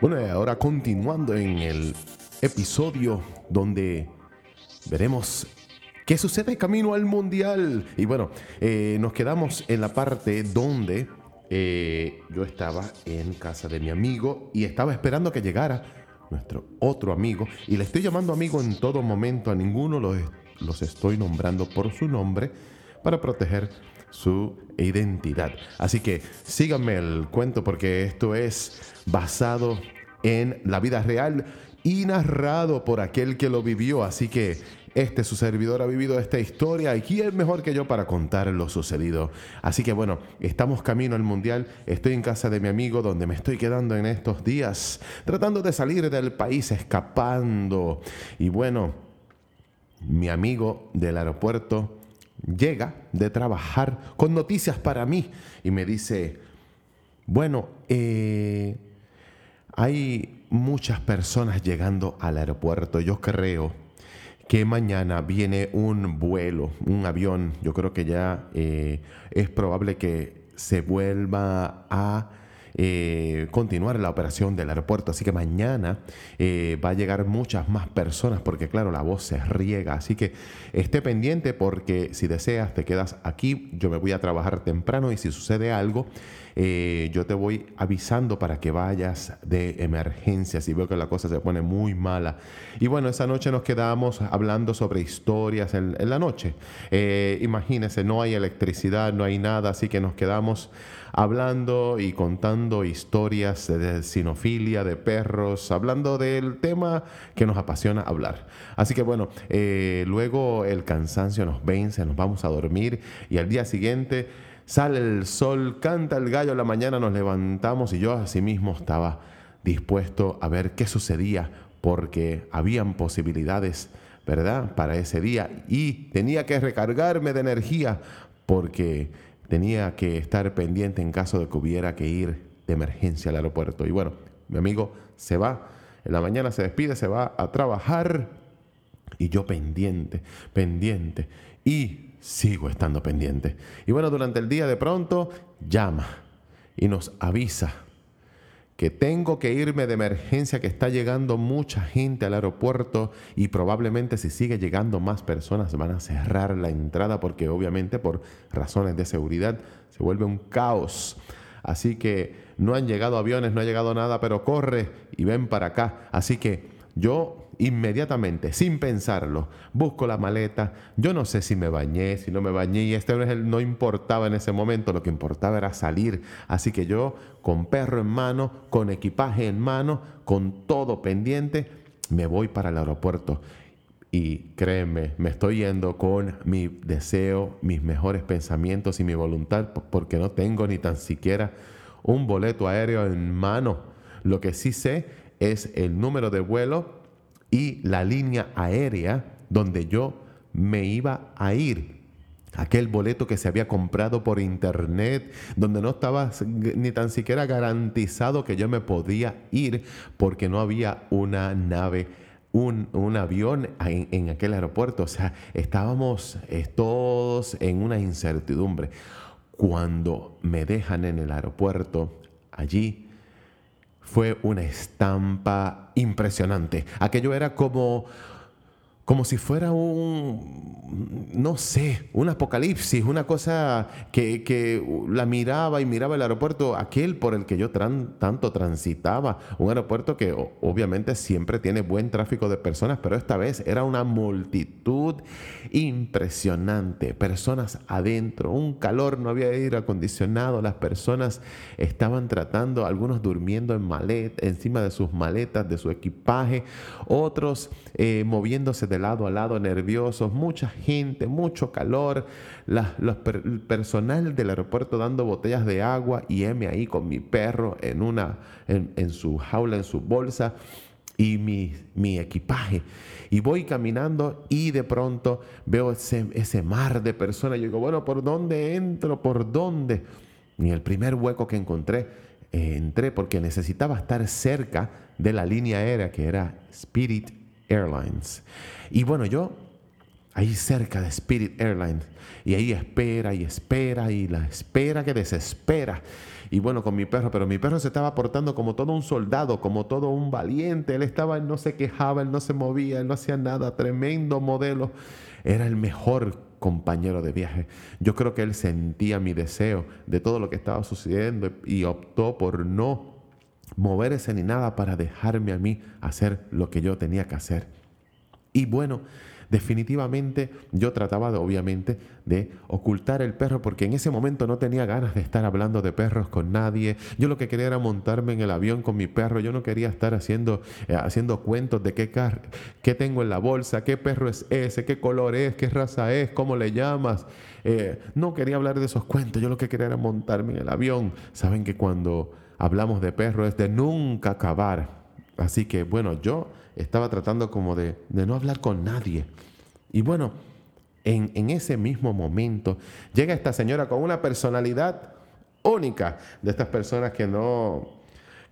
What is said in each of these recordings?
Bueno, ahora continuando en el episodio donde veremos qué sucede camino al mundial. Y bueno, eh, nos quedamos en la parte donde eh, yo estaba en casa de mi amigo y estaba esperando que llegara nuestro otro amigo. Y le estoy llamando amigo en todo momento, a ninguno los, los estoy nombrando por su nombre para proteger su identidad. Así que síganme el cuento porque esto es basado en la vida real y narrado por aquel que lo vivió. Así que este su servidor ha vivido esta historia y quién mejor que yo para contar lo sucedido. Así que bueno, estamos camino al mundial. Estoy en casa de mi amigo donde me estoy quedando en estos días, tratando de salir del país, escapando. Y bueno, mi amigo del aeropuerto llega de trabajar con noticias para mí y me dice, bueno, eh, hay muchas personas llegando al aeropuerto. Yo creo que mañana viene un vuelo, un avión. Yo creo que ya eh, es probable que se vuelva a eh, continuar la operación del aeropuerto. Así que mañana eh, va a llegar muchas más personas porque claro, la voz se riega. Así que esté pendiente porque si deseas te quedas aquí. Yo me voy a trabajar temprano y si sucede algo, eh, yo te voy avisando para que vayas de emergencia si veo que la cosa se pone muy mala. Y bueno, esa noche nos quedamos hablando sobre historias en, la noche. imagínense, no hay electricidad, no hay nada, así que nos quedamos hablando y contando historias de sinofilia, de perros, hablando del tema que nos apasiona hablar. Así que bueno, eh, luego el cansancio nos vence, nos vamos a dormir y al día siguiente sale el sol, canta el gallo, la mañana nos levantamos y yo asimismo estaba dispuesto a ver qué sucedía porque habían posibilidades, ¿verdad? Para ese día y tenía que recargarme de energía porque tenía que estar pendiente en caso de que hubiera que ir de emergencia al aeropuerto. Y bueno, mi amigo se va, en la mañana se despide, se va a trabajar y yo pendiente, pendiente y sigo estando pendiente. Y bueno, durante el día de pronto llama y nos avisa que tengo que irme de emergencia, que está llegando mucha gente al aeropuerto y probablemente si sigue llegando más personas van a cerrar la entrada porque obviamente por razones de seguridad se vuelve un caos. Así que no han llegado aviones, no ha llegado nada, pero corre y ven para acá. Así que yo inmediatamente, sin pensarlo, busco la maleta. Yo no sé si me bañé, si no me bañé, y este no importaba en ese momento, lo que importaba era salir. Así que yo, con perro en mano, con equipaje en mano, con todo pendiente, me voy para el aeropuerto. Y créeme, me estoy yendo con mi deseo, mis mejores pensamientos y mi voluntad, porque no tengo ni tan siquiera un boleto aéreo en mano. Lo que sí sé es el número de vuelo y la línea aérea donde yo me iba a ir. Aquel boleto que se había comprado por internet, donde no estaba ni tan siquiera garantizado que yo me podía ir porque no había una nave, un, avión en, en, aquel aeropuerto. O sea, estábamos eh, todos en una incertidumbre. Cuando me dejan en el aeropuerto, allí fue una estampa impresionante. Aquello era como como si fuera un, no sé, un apocalipsis, una cosa que, la miraba y miraba el aeropuerto, aquel por el que yo tanto transitaba, un aeropuerto que obviamente siempre tiene buen tráfico de personas, pero esta vez era una multitud impresionante, personas adentro, un calor, no había aire acondicionado, las personas estaban tratando, algunos durmiendo en maleta, encima de sus maletas, de su equipaje, otros eh, moviéndose de lado a lado nerviosos, mucha gente, mucho calor, el personal del aeropuerto dando botellas de agua y M ahí con mi perro en, una, en, su jaula, en su bolsa y mi, mi, equipaje. Y voy caminando y de pronto veo ese, ese mar de personas. Yo digo, bueno, ¿por dónde entro? ¿Por dónde? Y el primer hueco que encontré, eh, entré porque necesitaba estar cerca de la línea aérea que era Spirit Airlines. Y bueno, yo ahí cerca de Spirit Airlines, y ahí espera y espera y la espera que desespera. y bueno, con mi perro, pero mi perro se estaba portando como todo un soldado, como todo un valiente. Él estaba, él no se quejaba, él no se movía, él no hacía nada, tremendo modelo. Era el mejor compañero de viaje. Yo creo que él sentía mi deseo de todo lo que estaba sucediendo y optó por no moverse ni nada para dejarme a mí hacer lo que yo tenía que hacer. Y bueno, definitivamente yo trataba de, obviamente de ocultar el perro porque en ese momento no tenía ganas de estar hablando de perros con nadie. Yo lo que quería era montarme en el avión con mi perro. Yo no quería estar haciendo, eh, haciendo cuentos de qué, qué tengo en la bolsa, qué perro es ese, qué color es, qué raza es, cómo le llamas. Eh, no quería hablar de esos cuentos. Yo lo que quería era montarme en el avión. Saben que cuando hablamos de perro es de nunca acabar. Así que bueno, yo estaba tratando como de, no hablar con nadie. Y bueno, en, en ese mismo momento llega esta señora con una personalidad única de estas personas que no,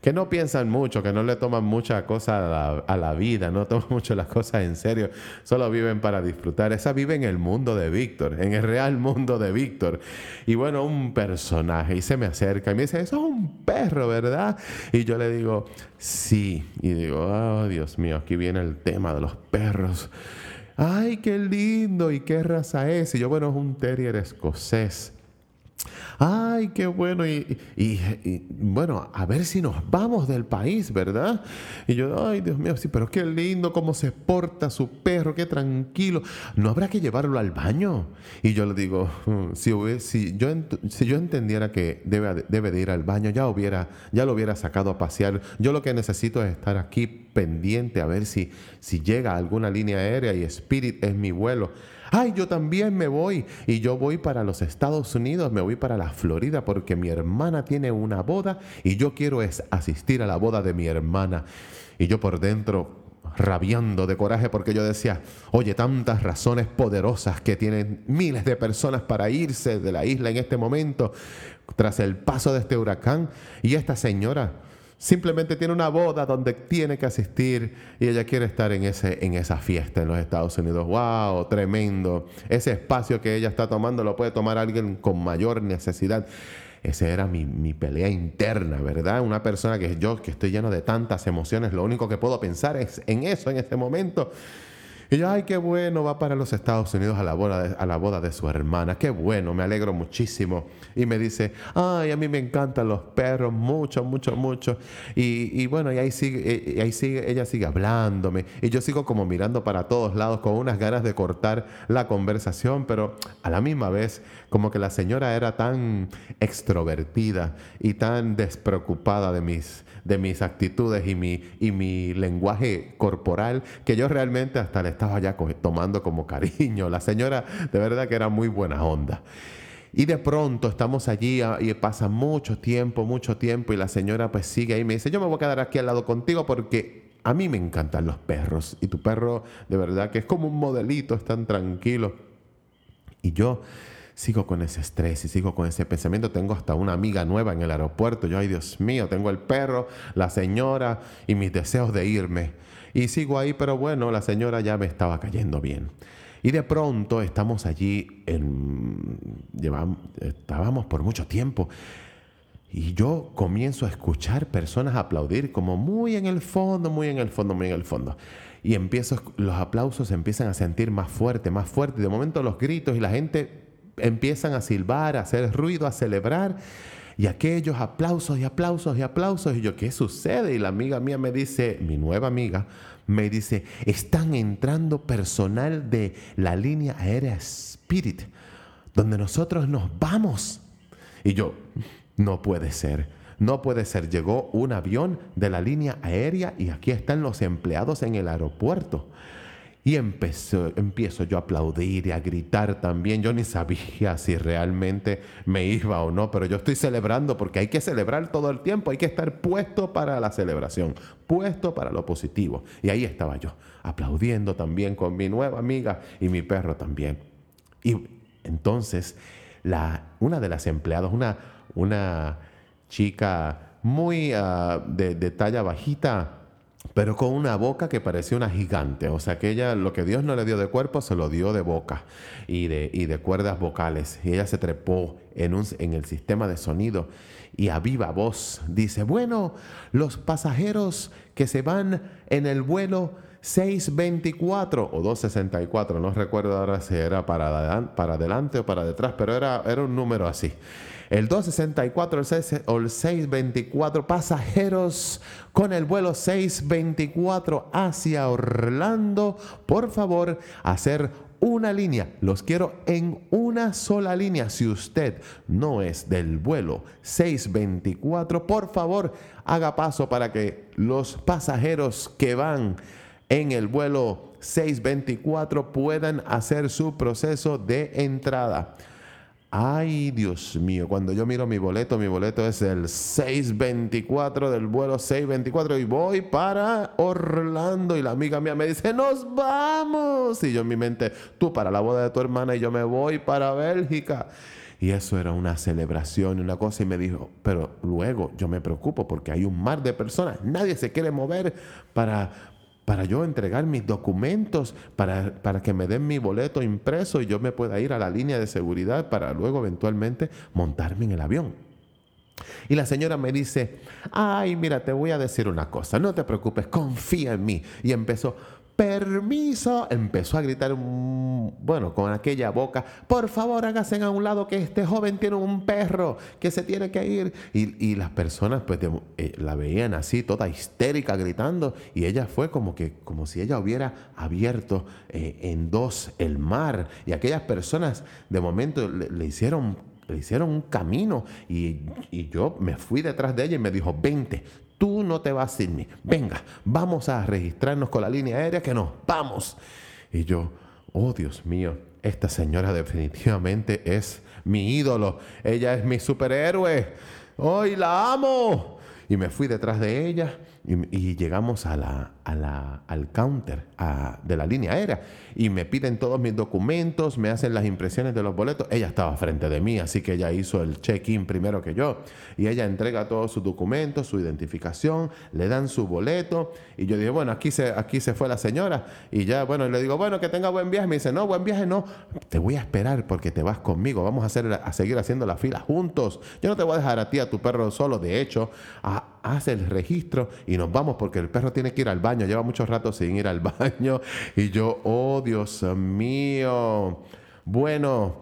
que no piensan mucho, que no le toman mucha cosa a la, vida, no toman mucho las cosas en serio, solo viven para disfrutar. Esa vive en el mundo de Víctor, en el real mundo de Víctor. Y bueno, un personaje, y se me acerca y me dice, eso es un perro, ¿verdad? Y yo le digo, sí. Y digo, oh Dios mío, aquí viene el tema de los perros. Ay, qué lindo, ¿y qué raza es? Y yo, bueno, es un terrier escocés ay, qué bueno, y, bueno, a ver si nos vamos del país, ¿verdad? Y yo, ay, Dios mío, sí, pero qué lindo cómo se porta su perro, qué tranquilo. ¿No habrá que llevarlo al baño? Y yo le digo, si, si, yo, si yo entendiera que debe, debe de ir al baño, ya, hubiera, ya lo hubiera sacado a pasear. Yo lo que necesito es estar aquí pendiente a ver si, si llega a alguna línea aérea y Spirit es mi vuelo ay, yo también me voy y yo voy para los Estados Unidos, me voy para la Florida porque mi hermana tiene una boda y yo quiero asistir a la boda de mi hermana. Y yo por dentro rabiando de coraje porque yo decía, oye, tantas razones poderosas que tienen miles de personas para irse de la isla en este momento tras el paso de este huracán y esta señora simplemente tiene una boda donde tiene que asistir y ella quiere estar en, ese, en esa fiesta en los Estados Unidos. ¡Wow! Tremendo. Ese espacio que ella está tomando lo puede tomar alguien con mayor necesidad. Esa era mi, mi, pelea interna, ¿verdad? Una persona que yo, que estoy lleno de tantas emociones, lo único que puedo pensar es en eso en ese momento. Y yo, ay, qué bueno, va para los Estados Unidos a la, boda de, a la boda de su hermana. Qué bueno, me alegro muchísimo. Y me dice, ay, a mí me encantan los perros, mucho, mucho, mucho. Y, y bueno, y ahí sigue, y ahí sigue, ella sigue hablándome. Y yo sigo como mirando para todos lados con unas ganas de cortar la conversación, pero a la misma vez, como que la señora era tan extrovertida y tan despreocupada de mis de mis actitudes y mi, y mi lenguaje corporal, que yo realmente hasta le estaba ya tomando como cariño. La señora de verdad que era muy buena onda. Y de pronto estamos allí ah, y pasa mucho tiempo, mucho tiempo y la señora pues sigue ahí y me dice, yo me voy a quedar aquí al lado contigo porque a mí me encantan los perros y tu perro de verdad que es como un modelito, es tan tranquilo. Y yo sigo con ese estrés y sigo con ese pensamiento. Tengo hasta una amiga nueva en el aeropuerto. Yo, ay Dios mío, tengo el perro, la señora y mis deseos de irme. Y sigo ahí, pero bueno, la señora ya me estaba cayendo bien. Y de pronto estamos allí, llevamos, estábamos por mucho tiempo. Y yo comienzo a escuchar personas aplaudir como muy en el fondo, muy en el fondo, muy en el fondo. Y empiezo, los aplausos empiezan a sentir más fuerte, más fuerte. De momento los gritos y la gente empiezan a silbar, a hacer ruido, a celebrar. Y aquellos aplausos y aplausos y aplausos. Y yo, ¿qué sucede? Y la amiga mía me dice, mi nueva amiga, me dice, están entrando personal de la línea aérea Spirit, donde nosotros nos vamos. Y yo, no puede ser. No puede ser. Llegó un avión de la línea aérea y aquí están los empleados en el aeropuerto. Y empezó, empiezo yo a aplaudir y a gritar también. Yo ni sabía si realmente me iba o no, pero yo estoy celebrando porque hay que celebrar todo el tiempo, hay que estar puesto para la celebración, puesto para lo positivo. Y ahí estaba yo, aplaudiendo también con mi nueva amiga y mi perro también. Y entonces, una de las empleadas, una, una chica muy ah, de, de talla bajita, pero con una boca que parecía una gigante. O sea que ella, lo que Dios no le dio de cuerpo, se lo dio de boca y de, y de cuerdas vocales. Y ella se trepó en, un, en el sistema de sonido y a viva voz dice, bueno, los pasajeros que se van en el vuelo 624 o 264, no recuerdo ahora si era para, para adelante o para detrás, pero era, era un número así. El 264 o el 624 pasajeros con el vuelo 624 hacia Orlando. Por favor, hacer una línea. Los quiero en una sola línea. Si usted no es del vuelo 624, por favor, haga paso para que los pasajeros que van en el vuelo 624 puedan hacer su proceso de entrada. Ay, Dios mío, cuando yo miro mi boleto, mi boleto es el 624 del vuelo 624 y voy para Orlando y la amiga mía me dice, nos vamos. Y yo en mi mente, tú para la boda de tu hermana y yo me voy para Bélgica. Y eso era una celebración, una cosa. Y me dijo, pero luego yo me preocupo porque hay un mar de personas. Nadie se quiere mover para, para yo entregar mis documentos, para, para, que me den mi boleto impreso y yo me pueda ir a la línea de seguridad para luego eventualmente montarme en el avión. Y la señora me dice, ay, mira, te voy a decir una cosa, no te preocupes, confía en mí. Y empezó, permiso, empezó a gritar, bueno, con aquella boca, por favor hágase a un lado que este joven tiene un perro que se tiene que ir. Y, las personas pues eh, la veían así, toda histérica, gritando, y ella fue como que, como si ella hubiera abierto eh, en dos el mar, y aquellas personas de momento le, hicieron le hicieron un camino y, y, yo me fui detrás de ella y me dijo, vente, Tú no te vas sin mí. Venga, vamos a registrarnos con la línea aérea que no, vamos. Y yo, oh Dios mío, esta señora definitivamente es mi ídolo. Ella es mi superhéroe. Hoy la amo. Y me fui detrás de ella y, llegamos a la, al counter de la línea aérea. Y me piden todos mis documentos, me hacen las impresiones de los boletos. Ella estaba frente de mí, así que ella hizo el check-in primero que yo. Y ella entrega todos sus documentos, su identificación, le dan su boleto. Y yo dije, bueno, aquí se, aquí se fue la señora y ya, bueno, le digo, bueno, que tenga buen viaje. Me dice, no, buen viaje no, te voy a esperar porque te vas conmigo, vamos a, hacer, a seguir haciendo la fila juntos. Yo no te voy a dejar a ti, a tu perro solo, de hecho, haz el registro y nos vamos porque el perro tiene que ir al baño, lleva mucho rato sin ir al baño. Y yo, oh Dios mío. Bueno,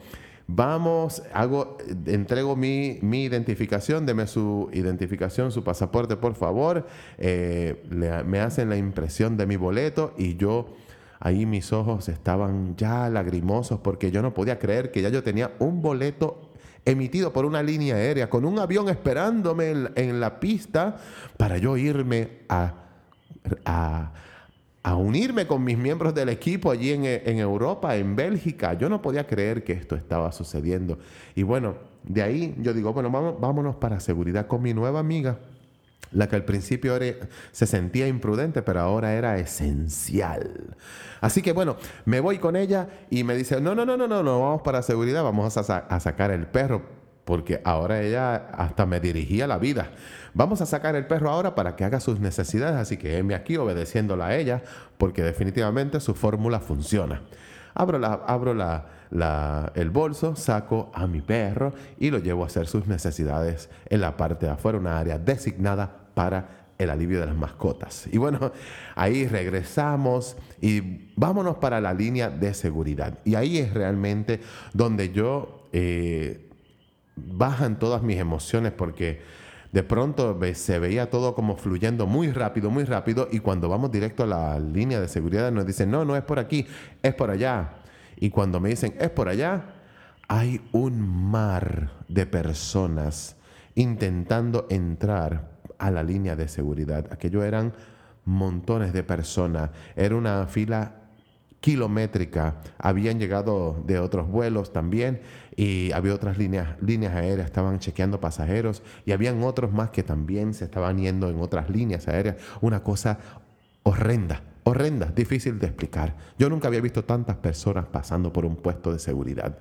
vamos, hago, entrego mi, mi identificación, deme su identificación, su pasaporte, por favor. Eh, me hacen la impresión de mi boleto y yo... Ahí mis ojos estaban ya lagrimosos porque yo no podía creer que ya yo tenía un boleto emitido por una línea aérea, con un avión esperándome en, la pista para yo irme a, a, unirme con mis miembros del equipo allí en, en Europa, en Bélgica. Yo no podía creer que esto estaba sucediendo. Y bueno, de ahí yo digo, bueno, vámonos para seguridad con mi nueva amiga la que al principio se sentía imprudente, pero ahora era esencial. Así que bueno, me voy con ella y me dice, no, no, no, no, no, no, vamos para seguridad, vamos a, sacar el perro, porque ahora ella hasta me dirigía la vida. Vamos a sacar el perro ahora para que haga sus necesidades, así que heme aquí obedeciéndola a ella, porque definitivamente su fórmula funciona. Abro, la, abro la, el bolso, saco a mi perro y lo llevo a hacer sus necesidades en la parte de afuera, una área designada para el alivio de las mascotas. Y bueno, ahí regresamos y vámonos para la línea de seguridad. Y ahí es realmente donde yo eh, bajan todas mis emociones porque de pronto se veía todo como fluyendo muy rápido, muy rápido y cuando vamos directo a la línea de seguridad nos dicen, no, no es por aquí, es por allá. Y cuando me dicen, es por allá, hay un mar de personas intentando entrar a la línea de seguridad. Aquello eran montones de personas. Era una fila kilométrica. Habían llegado de otros vuelos también y había otras líneas, líneas aéreas, estaban chequeando pasajeros y habían otros más que también se estaban yendo en otras líneas aéreas. Una cosa horrenda, horrenda, difícil de explicar. Yo nunca había visto tantas personas pasando por un puesto de seguridad.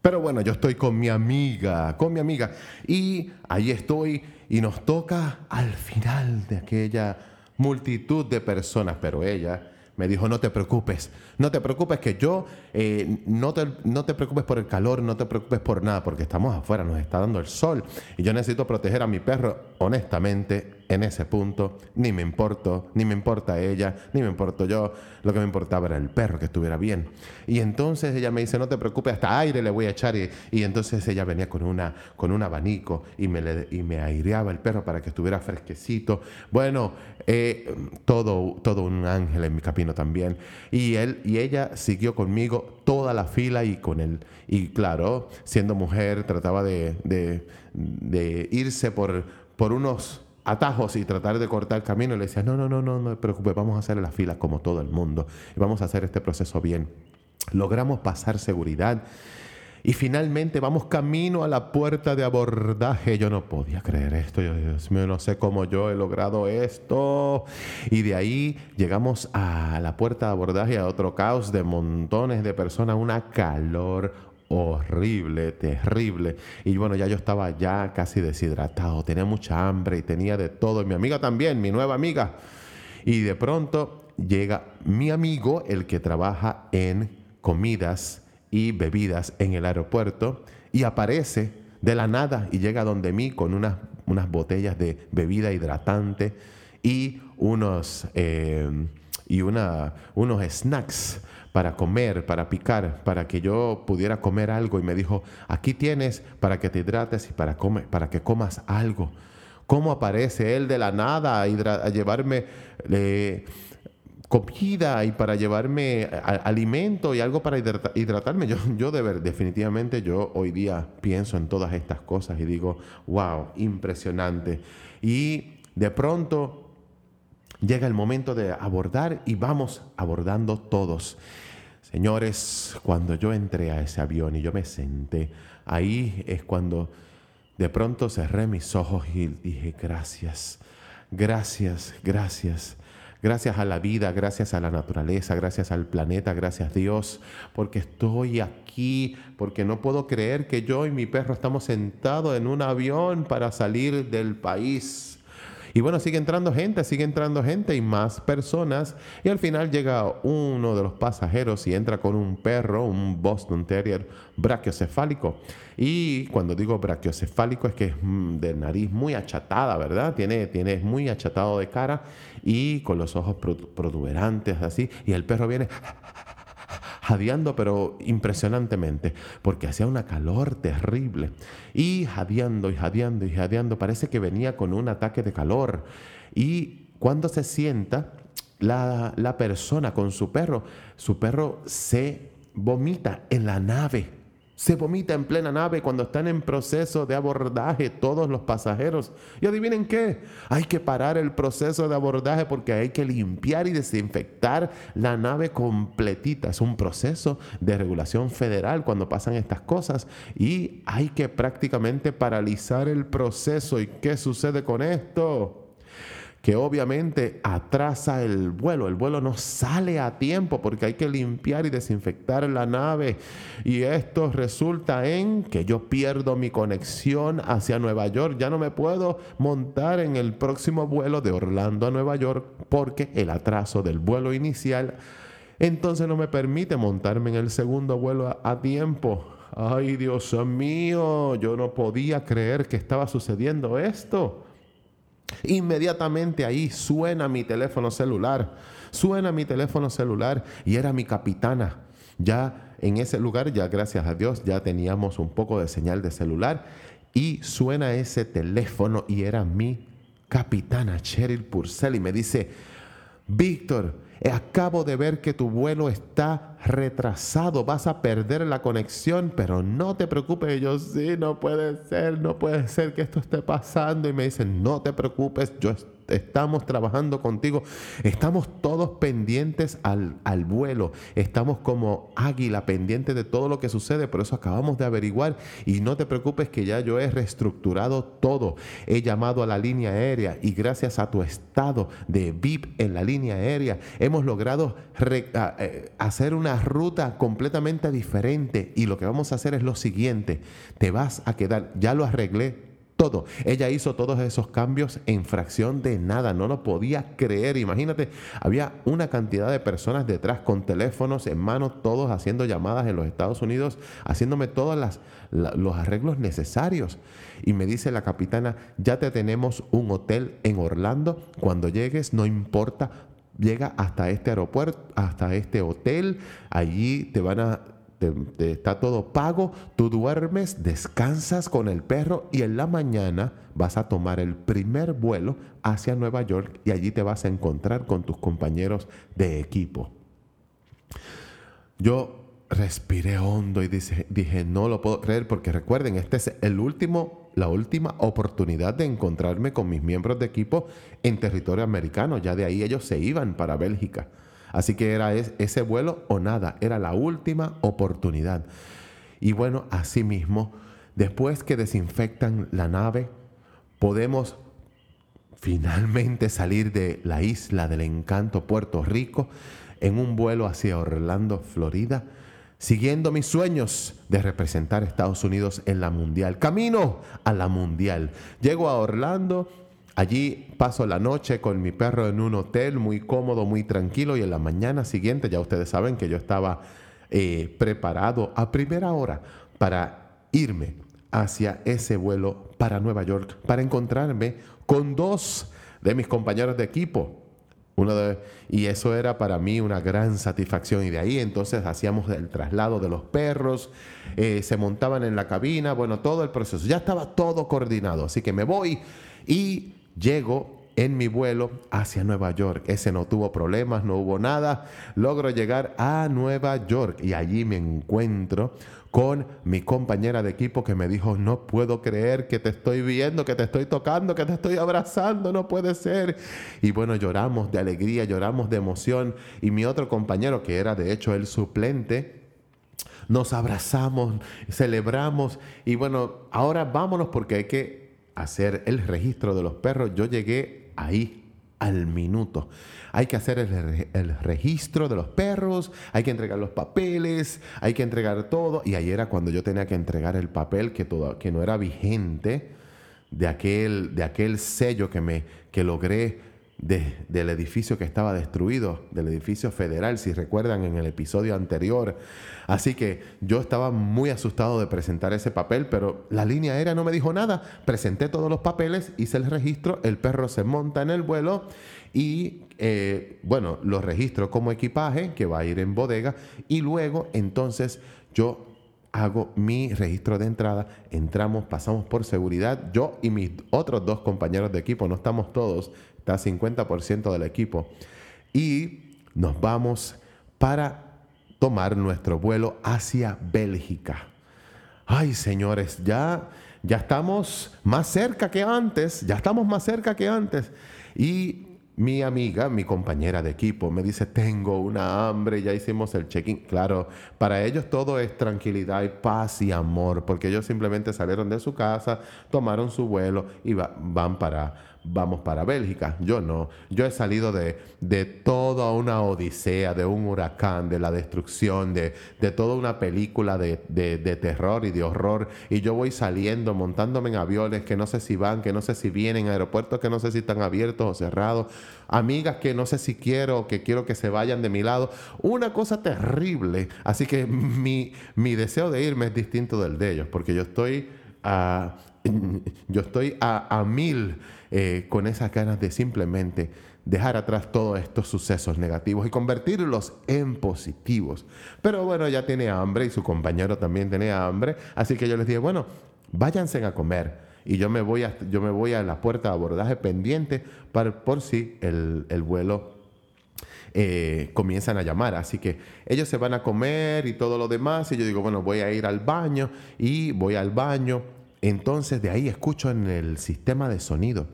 Pero bueno, yo estoy con mi amiga, con mi amiga. Y ahí estoy y nos toca al final de aquella multitud de personas, pero ella me dijo, no te preocupes, no te preocupes que yo, eh, no, te, no te preocupes por el calor, no te preocupes por nada, porque estamos afuera, nos está dando el sol y yo necesito proteger a mi perro. Honestamente, en ese punto, ni me importo, ni me importa ella, ni me importo yo. Lo que me importaba era el perro, que estuviera bien. Y entonces ella me dice, no te preocupes, hasta aire le voy a echar. Y, entonces ella venía con, una, con un abanico y me, y me aireaba el perro para que estuviera fresquecito. Bueno, eh, todo, todo un ángel en mi camino también. Y, él, y ella siguió conmigo toda la fila y con él. Y claro, siendo mujer, trataba de, de, de irse por, por unos atajos y tratar de cortar camino. Y le decía, no, no, no, no, no te preocupes, vamos a hacer la fila como todo el mundo y vamos a hacer este proceso bien. Logramos pasar seguridad y finalmente vamos camino a la puerta de abordaje. Yo no podía creer esto. Yo, no sé cómo yo he logrado esto. Y de ahí llegamos a la puerta de abordaje, a otro caos de montones de personas, una calor horrible, terrible. Y bueno, ya yo estaba ya casi deshidratado, tenía mucha hambre y tenía de todo. Mi amiga también, mi nueva amiga. Y de pronto llega mi amigo, el que trabaja en comidas y bebidas en el aeropuerto, y aparece de la nada y llega donde mí con unas, unas botellas de bebida hidratante y unos, eh, y una, unos snacks para comer, para picar, para que yo pudiera comer algo. Y me dijo, aquí tienes para que te hidrates y para, comer, para que comas algo. ¿Cómo aparece él de la nada a, llevarme eh, comida y para llevarme alimento y algo para hidratarme? Yo, yo de ver, definitivamente yo hoy día pienso en todas estas cosas y digo, wow, impresionante. Y de pronto llega el momento de abordar y vamos abordando todos. Señores, cuando yo entré a ese avión y yo me senté, ahí es cuando de pronto cerré mis ojos y dije, gracias, gracias, gracias. Gracias a la vida, gracias a la naturaleza, gracias al planeta, gracias Dios, porque estoy aquí, porque no puedo creer que yo y mi perro estamos sentados en un avión para salir del país. Y bueno, sigue entrando gente, sigue entrando gente y más personas. Y al final llega uno de los pasajeros y entra con un perro, un Boston Terrier brachiocefálico. Y cuando digo brachiocefálico es que es mm, de nariz muy achatada, ¿verdad? Tiene, tiene muy achatado de cara y con los ojos protuberantes así. Y el perro viene jadeando, pero impresionantemente, porque hacía una calor terrible. Y jadeando y jadeando y jadeando, parece que venía con un ataque de calor. Y cuando se sienta, la, la persona con su perro, su perro se vomita en la nave se vomita en plena nave cuando están en proceso de abordaje todos los pasajeros. Y adivinen qué, hay que parar el proceso de abordaje porque hay que limpiar y desinfectar la nave completita. Es un proceso de regulación federal cuando pasan estas cosas y hay que prácticamente paralizar el proceso. ¿Y qué sucede con esto? Que obviamente atrasa el vuelo. El vuelo no sale a tiempo porque hay que limpiar y desinfectar la nave. Y esto resulta en que yo pierdo mi conexión hacia Nueva York. Ya no me puedo montar en el próximo vuelo de Orlando a Nueva York porque el atraso del vuelo inicial entonces no me permite montarme en el segundo vuelo a, tiempo. Ay, Dios mío, yo no podía creer que estaba sucediendo esto. Inmediatamente ahí suena mi teléfono celular, suena mi teléfono celular y era mi capitana. Ya en ese lugar, ya gracias a Dios, ya teníamos un poco de señal de celular y suena ese teléfono y era mi capitana Cheryl Purcell y me dice, Víctor, acabo de ver que tu vuelo está retrasado, vas a perder la conexión, pero no te preocupes. Yo, sí, no puede ser, no puede ser que esto esté pasando. Y me dicen, no te preocupes, yo estamos trabajando contigo, estamos todos pendientes al, al, vuelo, estamos como águila pendiente de todo lo que sucede, por eso acabamos de averiguar y no te preocupes que ya yo he reestructurado todo, he llamado a la línea aérea y gracias a tu estado de VIP en la línea aérea hemos logrado eh, hacer una ruta completamente diferente y lo que vamos a hacer es lo siguiente, te vas a quedar, ya lo arreglé todo. Ella hizo todos esos cambios en fracción de nada, no lo podía creer. Imagínate, había una cantidad de personas detrás con teléfonos en mano, todos haciendo llamadas en los Estados Unidos, haciéndome todos los arreglos necesarios. Y me dice la capitana, ya te tenemos un hotel en Orlando, cuando llegues no importa, llega hasta este aeropuerto, hasta este hotel, allí te van a está todo pago, tú duermes, descansas con el perro y en la mañana vas a tomar el primer vuelo hacia Nueva York y allí te vas a encontrar con tus compañeros de equipo. Yo respiré hondo y dije, dije, no lo puedo creer porque recuerden, este es el último, la última oportunidad de encontrarme con mis miembros de equipo en territorio americano. Ya de ahí ellos se iban para Bélgica. Así que era ese vuelo o nada, era la última oportunidad. Y bueno, asimismo, después que desinfectan la nave, podemos finalmente salir de la isla del encanto Puerto Rico en un vuelo hacia Orlando, Florida, siguiendo mis sueños de representar a Estados Unidos en la Mundial. Camino a la Mundial. Llego a Orlando Allí paso la noche con mi perro en un hotel muy cómodo, muy tranquilo y en la mañana siguiente ya ustedes saben que yo estaba eh, preparado a primera hora para irme hacia ese vuelo para Nueva York, para encontrarme con dos de mis compañeros de equipo. De, y eso era para mí una gran satisfacción. Y de ahí entonces hacíamos el traslado de los perros, eh, se montaban en la cabina, bueno, todo el proceso. Ya estaba todo coordinado. Así que me voy y Llego en mi vuelo hacia Nueva York. Ese no tuvo problemas, no hubo nada. Logro llegar a Nueva York y allí me encuentro con mi compañera de equipo que me dijo, no puedo creer que te estoy viendo, que te estoy tocando, que te estoy abrazando, no puede ser. Y bueno, lloramos de alegría, lloramos de emoción. Y mi otro compañero, que era de hecho el suplente, nos abrazamos, celebramos y bueno, ahora vámonos porque hay que hacer el registro de los perros, yo llegué ahí al minuto. Hay que hacer el, registro de los perros, hay que entregar los papeles, hay que entregar todo. Y ahí era cuando yo tenía que entregar el papel que, todo, que no era vigente de aquel, de aquel sello que, me, que logré del edificio que estaba destruido, del edificio federal, si recuerdan en el episodio anterior. Así que yo estaba muy asustado de presentar ese papel, pero la línea aérea no me dijo nada. Presenté todos los papeles, hice el registro, el perro se monta en el vuelo y, eh, bueno, lo registro como equipaje que va a ir en bodega y luego entonces yo hago mi registro de entrada, entramos, pasamos por seguridad, yo y mis otros dos compañeros de equipo, no estamos todos, está 50% del equipo. Y nos vamos para tomar nuestro vuelo hacia Bélgica. Ay, señores, ya, ya estamos más cerca que antes, ya estamos más cerca que antes. Y mi amiga, mi compañera de equipo, me dice, tengo una hambre, ya hicimos el check-in. Claro, para ellos todo es tranquilidad y paz y amor, porque ellos simplemente salieron de su casa, tomaron su vuelo y van para, vamos para Bélgica. Yo no. Yo he salido de, de toda una odisea, de un huracán, de la destrucción, de, de toda una película de, de, terror y de horror. Y yo voy saliendo, montándome en aviones que no sé si van, que no sé si vienen, aeropuertos que no sé si están abiertos o cerrados, amigas que no sé si quiero que quiero que se vayan de mi lado. Una cosa terrible. Así que mi, mi deseo de irme es distinto del de ellos, porque yo estoy a, yo estoy a, mil eh, con esas ganas de simplemente dejar atrás todos estos sucesos negativos y convertirlos en positivos. Pero bueno, ya tiene hambre y su compañero también tenía hambre, así que yo les dije, bueno, váyanse a comer. Y yo me voy a, yo me voy a la puerta de abordaje pendiente para, por si el, vuelo eh, comienzan a llamar. Así que ellos se van a comer y todo lo demás. Y yo digo, bueno, voy a ir al baño y voy al baño. Entonces de ahí escucho en el sistema de sonido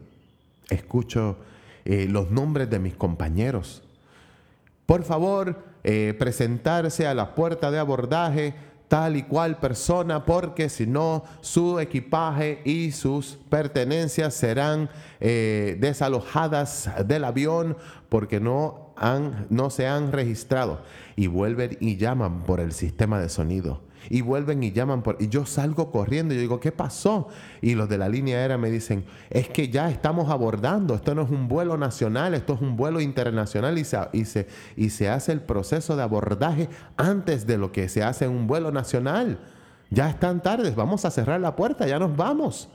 escucho eh, los nombres de mis compañeros. Por favor, eh, presentarse a la puerta de abordaje tal y cual persona, porque si no, su equipaje y sus pertenencias serán eh, desalojadas del avión porque no, no se han registrado. Y vuelven y llaman por el sistema de sonido. y vuelven y llaman por... Y yo salgo corriendo y yo digo, ¿qué pasó? Y los de la línea aérea me dicen, es que ya estamos abordando, esto no es un vuelo nacional, esto es un vuelo internacional y se, y se, y se hace el proceso de abordaje antes de lo que se hace en un vuelo nacional. Ya están tardes, vamos a cerrar la puerta, ya nos vamos.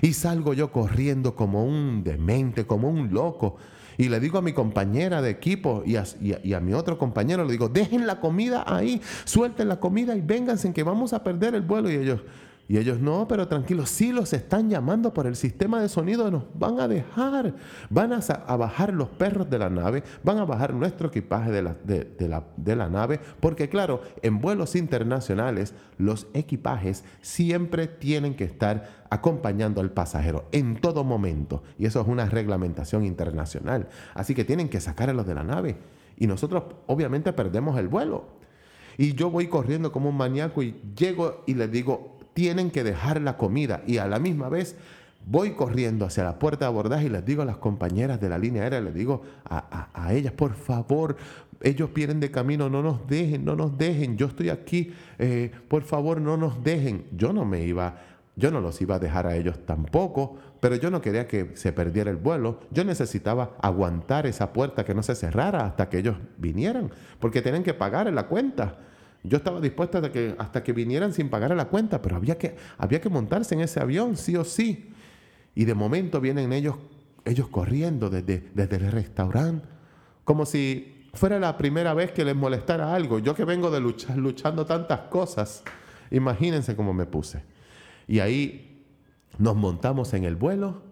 Y salgo yo corriendo como un demente, como un loco. Y le digo a mi compañera de equipo y a, mi otro compañero, le digo, dejen la comida ahí, suelten la comida y vénganse que vamos a perder el vuelo. Y ellos, y ellos, no, pero tranquilos, sí los están llamando por el sistema de sonido, nos van a dejar, van a, bajar los perros de la nave, van a bajar nuestro equipaje de la, de la nave, porque claro, en vuelos internacionales los equipajes siempre tienen que estar acompañando al pasajero en todo momento, y eso es una reglamentación internacional, así que tienen que sacarlos de la nave, y nosotros obviamente perdemos el vuelo. Y yo voy corriendo como un maníaco y llego y les digo, tienen que dejar la comida y a la misma vez voy corriendo hacia la puerta de abordaje y les digo a las compañeras de la línea aérea, les digo a, ellas, por favor, ellos vienen de camino, no nos dejen, no nos dejen, yo estoy aquí, eh, por favor, no nos dejen. Yo no me iba, yo no los iba a dejar a ellos tampoco, pero yo no quería que se perdiera el vuelo, yo necesitaba aguantar esa puerta que no se cerrara hasta que ellos vinieran, porque tienen que pagar en la cuenta. Yo estaba dispuesto hasta que, hasta que vinieran sin pagar la cuenta, pero había que, había que montarse en ese avión, sí o sí. Y de momento vienen ellos, ellos corriendo desde, desde el restaurante, como si fuera la primera vez que les molestara algo. Yo que vengo de luchar, luchando tantas cosas, imagínense cómo me puse. Y ahí nos montamos en el vuelo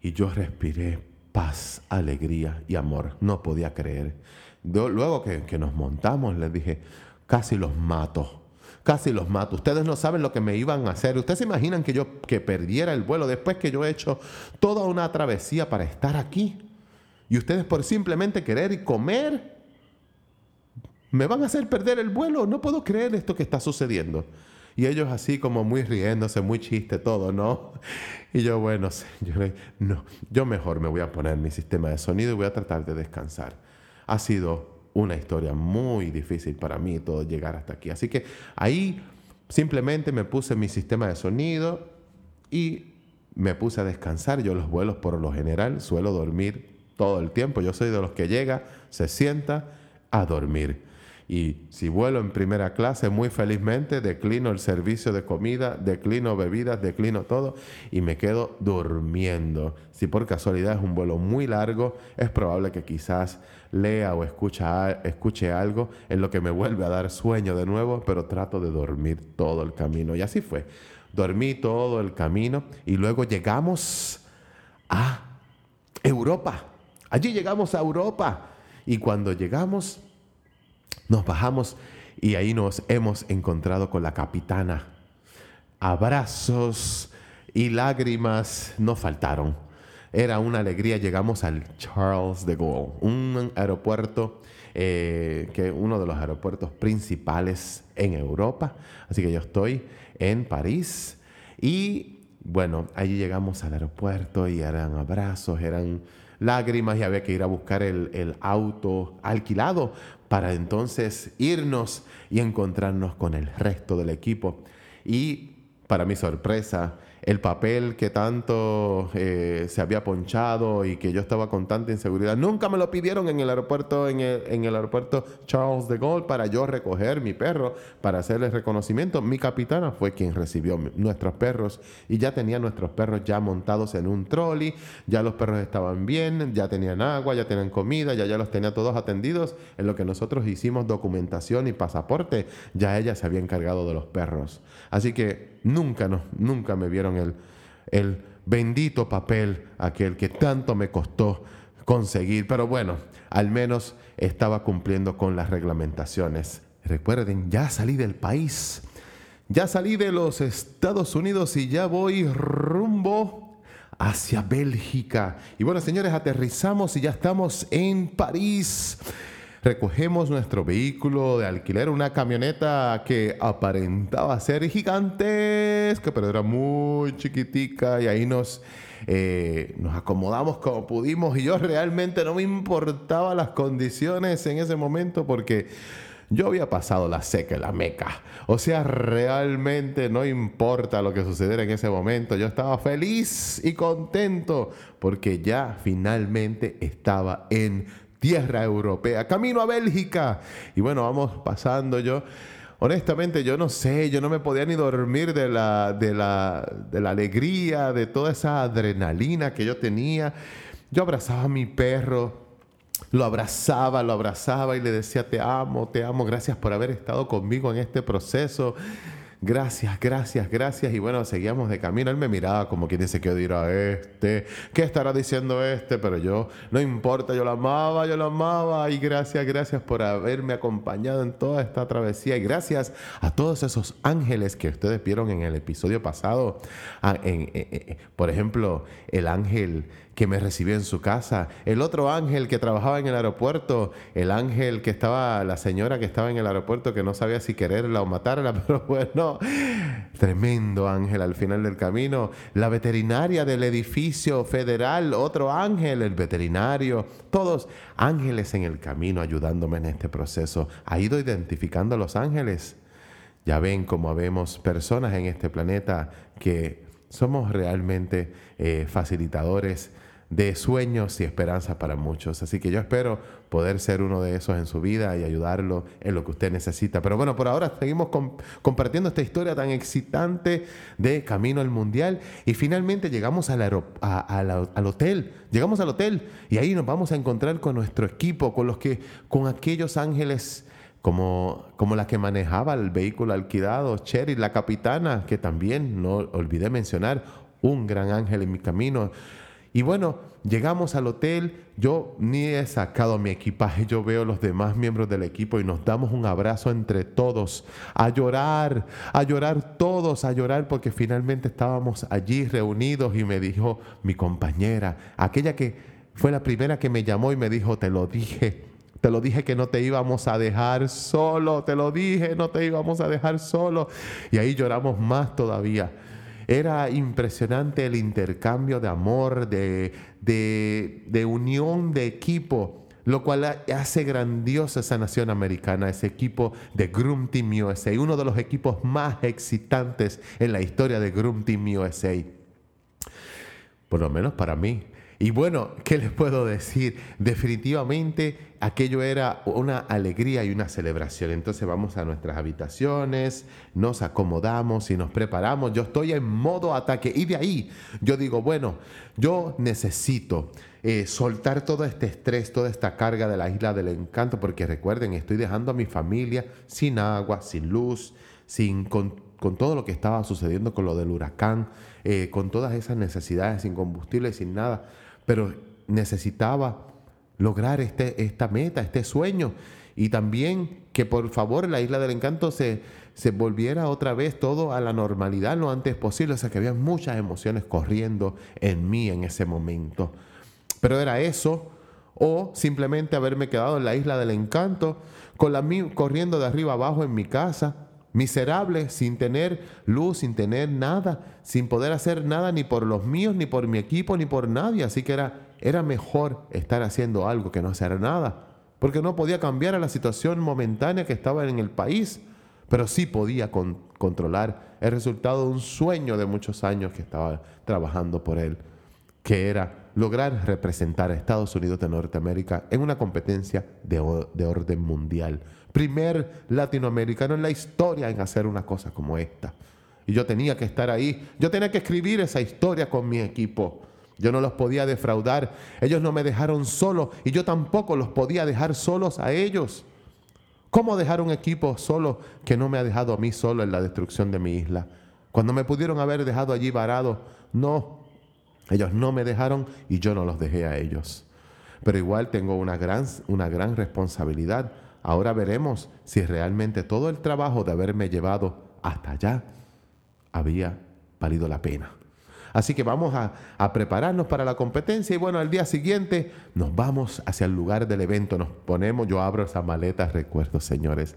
y yo respiré paz, alegría y amor. No podía creer. Luego que nos montamos, les dije, casi los mato. Casi los mato. Ustedes no saben lo que me iban a hacer. Ustedes se imaginan que yo que perdiera el vuelo después que yo he hecho toda una travesía para estar aquí. Y ustedes por simplemente querer y comer me van a hacer perder el vuelo. No puedo creer esto que está sucediendo. Y ellos así como muy riéndose, muy chiste todo, ¿no? Y yo, bueno, yo, no, yo mejor me voy a poner mi sistema de sonido y voy a tratar de descansar. Ha sido una historia muy difícil para mí todo llegar hasta aquí. Así que ahí simplemente me puse mi sistema de sonido y me puse a descansar. Yo los vuelos por lo general suelo dormir todo el tiempo. Yo soy de los que llega, se sienta a dormir. Y si vuelo en primera clase, muy felizmente declino el servicio de comida, declino bebidas, declino todo y me quedo durmiendo. Si por casualidad es un vuelo muy largo, es probable que quizás lea o escucha, escuche algo en lo que me vuelve a dar sueño de nuevo, pero trato de dormir todo el camino. Y así fue. Dormí todo el camino y luego llegamos a Europa. Allí llegamos a Europa. Y cuando llegamos, nos bajamos y ahí nos hemos encontrado con la capitana. Abrazos y lágrimas no faltaron. Era una alegría. Llegamos al Charles de Gaulle, un aeropuerto eh, que uno de los aeropuertos principales en Europa. Así que yo estoy en París y bueno, allí llegamos al aeropuerto y eran abrazos, eran lágrimas y había que ir a buscar el, el auto alquilado para entonces irnos y encontrarnos con el resto del equipo. Y para mi sorpresa, el papel que tanto eh, se había ponchado y que yo estaba con tanta inseguridad. Nunca me lo pidieron en el aeropuerto, en el, aeropuerto Charles de Gaulle para yo recoger mi perro, para hacerle reconocimiento. Mi capitana fue quien recibió nuestros perros y ya tenía nuestros perros ya montados en un trolley, ya los perros estaban bien, ya tenían agua, ya tenían comida, ya ya los tenía todos atendidos. En lo que nosotros hicimos documentación y pasaporte, ya ella se había encargado de los perros. Así que nunca, no, nunca me vieron el, el bendito papel, aquel que tanto me costó conseguir. Pero bueno, al menos estaba cumpliendo con las reglamentaciones. Recuerden, ya salí del país. Ya salí de los Estados Unidos y ya voy rumbo hacia Bélgica. Y bueno, señores, aterrizamos y ya estamos en París recogemos nuestro vehículo de alquiler, una camioneta que aparentaba ser gigantesca, pero era muy chiquitica y ahí nos, eh, nos acomodamos como pudimos y yo realmente no me importaba las condiciones en ese momento porque yo había pasado la seca, la meca. O sea, realmente no importa lo que sucediera en ese momento, yo estaba feliz y contento porque ya finalmente estaba en tierra europea, camino a Bélgica. Y bueno, vamos pasando yo. Honestamente, yo no sé, yo no me podía ni dormir de la, de la, de la alegría, de toda esa adrenalina que yo tenía. Yo abrazaba a mi perro, lo abrazaba, lo abrazaba y le decía, te amo, te amo, gracias por haber estado conmigo en este proceso gracias, gracias, gracias. Y bueno, seguíamos de camino. Él me miraba como quien dice, ¿qué dirá este? ¿Qué estará diciendo este? Pero yo, no importa, yo lo amaba, yo lo amaba. Y gracias, gracias por haberme acompañado en toda esta travesía. Y gracias a todos esos ángeles que ustedes vieron en el episodio pasado. Ah, por ejemplo, el ángel que me recibió en su casa, el otro ángel que trabajaba en el aeropuerto, el ángel que estaba, la señora que estaba en el aeropuerto que no sabía si quererla o matarla, pero bueno, tremendo ángel al final del camino, la veterinaria del edificio federal, otro ángel, el veterinario, todos ángeles en el camino ayudándome en este proceso. ¿Ha ido identificando a los ángeles? Ya ven cómo vemos personas en este planeta que somos realmente eh, facilitadores de sueños y esperanzas para muchos. Así que yo espero poder ser uno de esos en su vida y ayudarlo en lo que usted necesita. Pero bueno, por ahora seguimos compartiendo esta historia tan excitante de Camino al Mundial y finalmente llegamos al, hotel. Llegamos al hotel y ahí nos vamos a encontrar con nuestro equipo, con los que, con aquellos ángeles como, como la que manejaba el vehículo alquilado, Cherry, la capitana, que también no olvidé mencionar, un gran ángel en mi camino. Y bueno, llegamos al hotel, yo ni he sacado mi equipaje, yo veo a los demás miembros del equipo y nos damos un abrazo entre todos, a llorar, a llorar todos, a llorar porque finalmente estábamos allí reunidos y me dijo mi compañera, aquella que fue la primera que me llamó y me dijo, te lo dije, te lo dije que no te íbamos a dejar solo, te lo dije, no te íbamos a dejar solo. Y ahí lloramos más todavía. Era impresionante el intercambio de amor, de, de, unión de equipo, lo cual hace grandiosa esa nación americana, ese equipo de Groom Team USA, uno de los equipos más excitantes en la historia de Groom Team USA. Por lo menos para mí. Y bueno, ¿qué les puedo decir? Definitivamente aquello era una alegría y una celebración. Entonces vamos a nuestras habitaciones, nos acomodamos y nos preparamos. Yo estoy en modo ataque y de ahí yo digo, bueno, yo necesito eh, soltar todo este estrés, toda esta carga de la isla del encanto, porque recuerden, estoy dejando a mi familia sin agua, sin luz, sin con, todo lo que estaba sucediendo con lo del huracán, eh, con todas esas necesidades, sin combustible, sin nada pero necesitaba lograr este, esta meta, este sueño. Y también que por favor la isla del encanto se, se volviera otra vez todo a la normalidad lo antes posible. O sea que había muchas emociones corriendo en mí en ese momento. Pero era eso, o simplemente haberme quedado en la isla del encanto, con la, corriendo de arriba abajo en mi casa, miserable, sin tener luz, sin tener nada, sin poder hacer nada ni por los míos, ni por mi equipo, ni por nadie. Así que era, era mejor estar haciendo algo que no hacer nada, porque no podía cambiar a la situación momentánea que estaba en el país, pero sí podía controlar el resultado de un sueño de muchos años que estaba trabajando por él, que era lograr representar a Estados Unidos de Norteamérica en una competencia de, de orden mundial primer latinoamericano en la historia en hacer una cosa como esta. Y yo tenía que estar ahí, yo tenía que escribir esa historia con mi equipo. Yo no los podía defraudar, ellos no me dejaron solo y yo tampoco los podía dejar solos a ellos. ¿Cómo dejar un equipo solo que no me ha dejado a mí solo en la destrucción de mi isla? Cuando me pudieron haber dejado allí varado, no, ellos no me dejaron y yo no los dejé a ellos. Pero igual tengo una gran, una gran responsabilidad Ahora veremos si realmente todo el trabajo de haberme llevado hasta allá había valido la pena. Así que vamos a, prepararnos para la competencia y bueno, al día siguiente nos vamos hacia el lugar del evento, nos ponemos, yo abro esa maleta, recuerdo señores,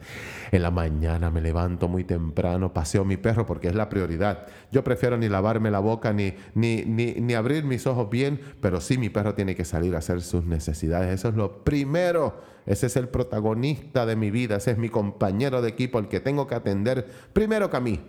en la mañana me levanto muy temprano, paseo mi perro porque es la prioridad. Yo prefiero ni lavarme la boca ni, ni, ni, ni abrir mis ojos bien, pero sí mi perro tiene que salir a hacer sus necesidades. Eso es lo primero. Ese es el protagonista de mi vida, ese es mi compañero de equipo, el que tengo que atender primero que a mí.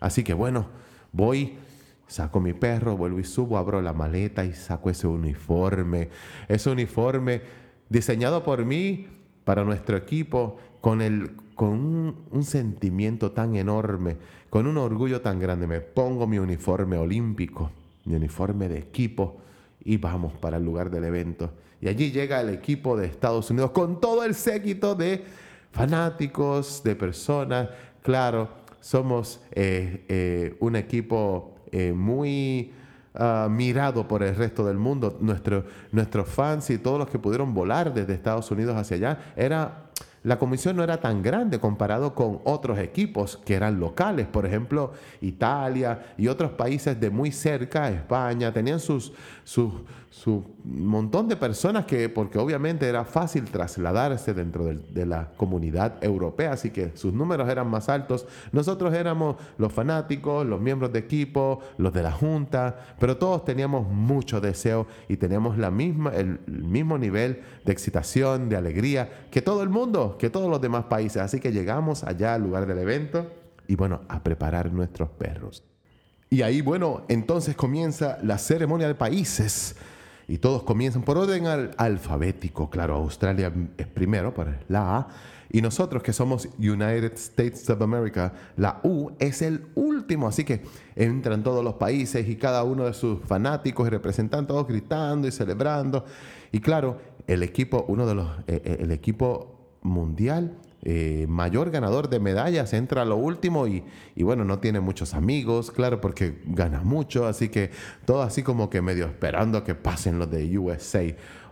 Así que bueno, voy Saco mi perro, vuelvo y subo, abro la maleta y saco ese uniforme. Ese uniforme diseñado por mí para nuestro equipo con, el, con un, sentimiento tan enorme, con un orgullo tan grande. Me pongo mi uniforme olímpico, mi uniforme de equipo y vamos para el lugar del evento. Y allí llega el equipo de Estados Unidos con todo el séquito de fanáticos, de personas. Claro, somos eh, eh, un equipo eh, muy ah, mirado por el resto del mundo. Nuestro, nuestros fans y todos los que pudieron volar desde Estados Unidos hacia allá, era la comisión no era tan grande comparado con otros equipos que eran locales. Por ejemplo, Italia y otros países de muy cerca, España, tenían sus, sus, su montón de personas que, porque obviamente era fácil trasladarse dentro de, la comunidad europea, así que sus números eran más altos. Nosotros éramos los fanáticos, los miembros de equipo, los de la junta, pero todos teníamos mucho deseo y teníamos la misma, el mismo nivel de excitación, de alegría que todo el mundo, que todos los demás países. Así que llegamos allá al lugar del evento y bueno, a preparar nuestros perros. Y ahí, bueno, entonces comienza la ceremonia de países y todos comienzan por orden alfabético. Claro, Australia es primero, para la A, y nosotros que somos United States of America, la U es el último, así que entran todos los países y cada uno de sus fanáticos y representantes todos gritando y celebrando. Y claro, el equipo, uno de los, eh, eh, el equipo mundial eh, mayor ganador de medallas, entra a lo último y, bueno, no tiene muchos amigos, claro, porque gana mucho, así que todo así como que medio esperando que pasen los de USA.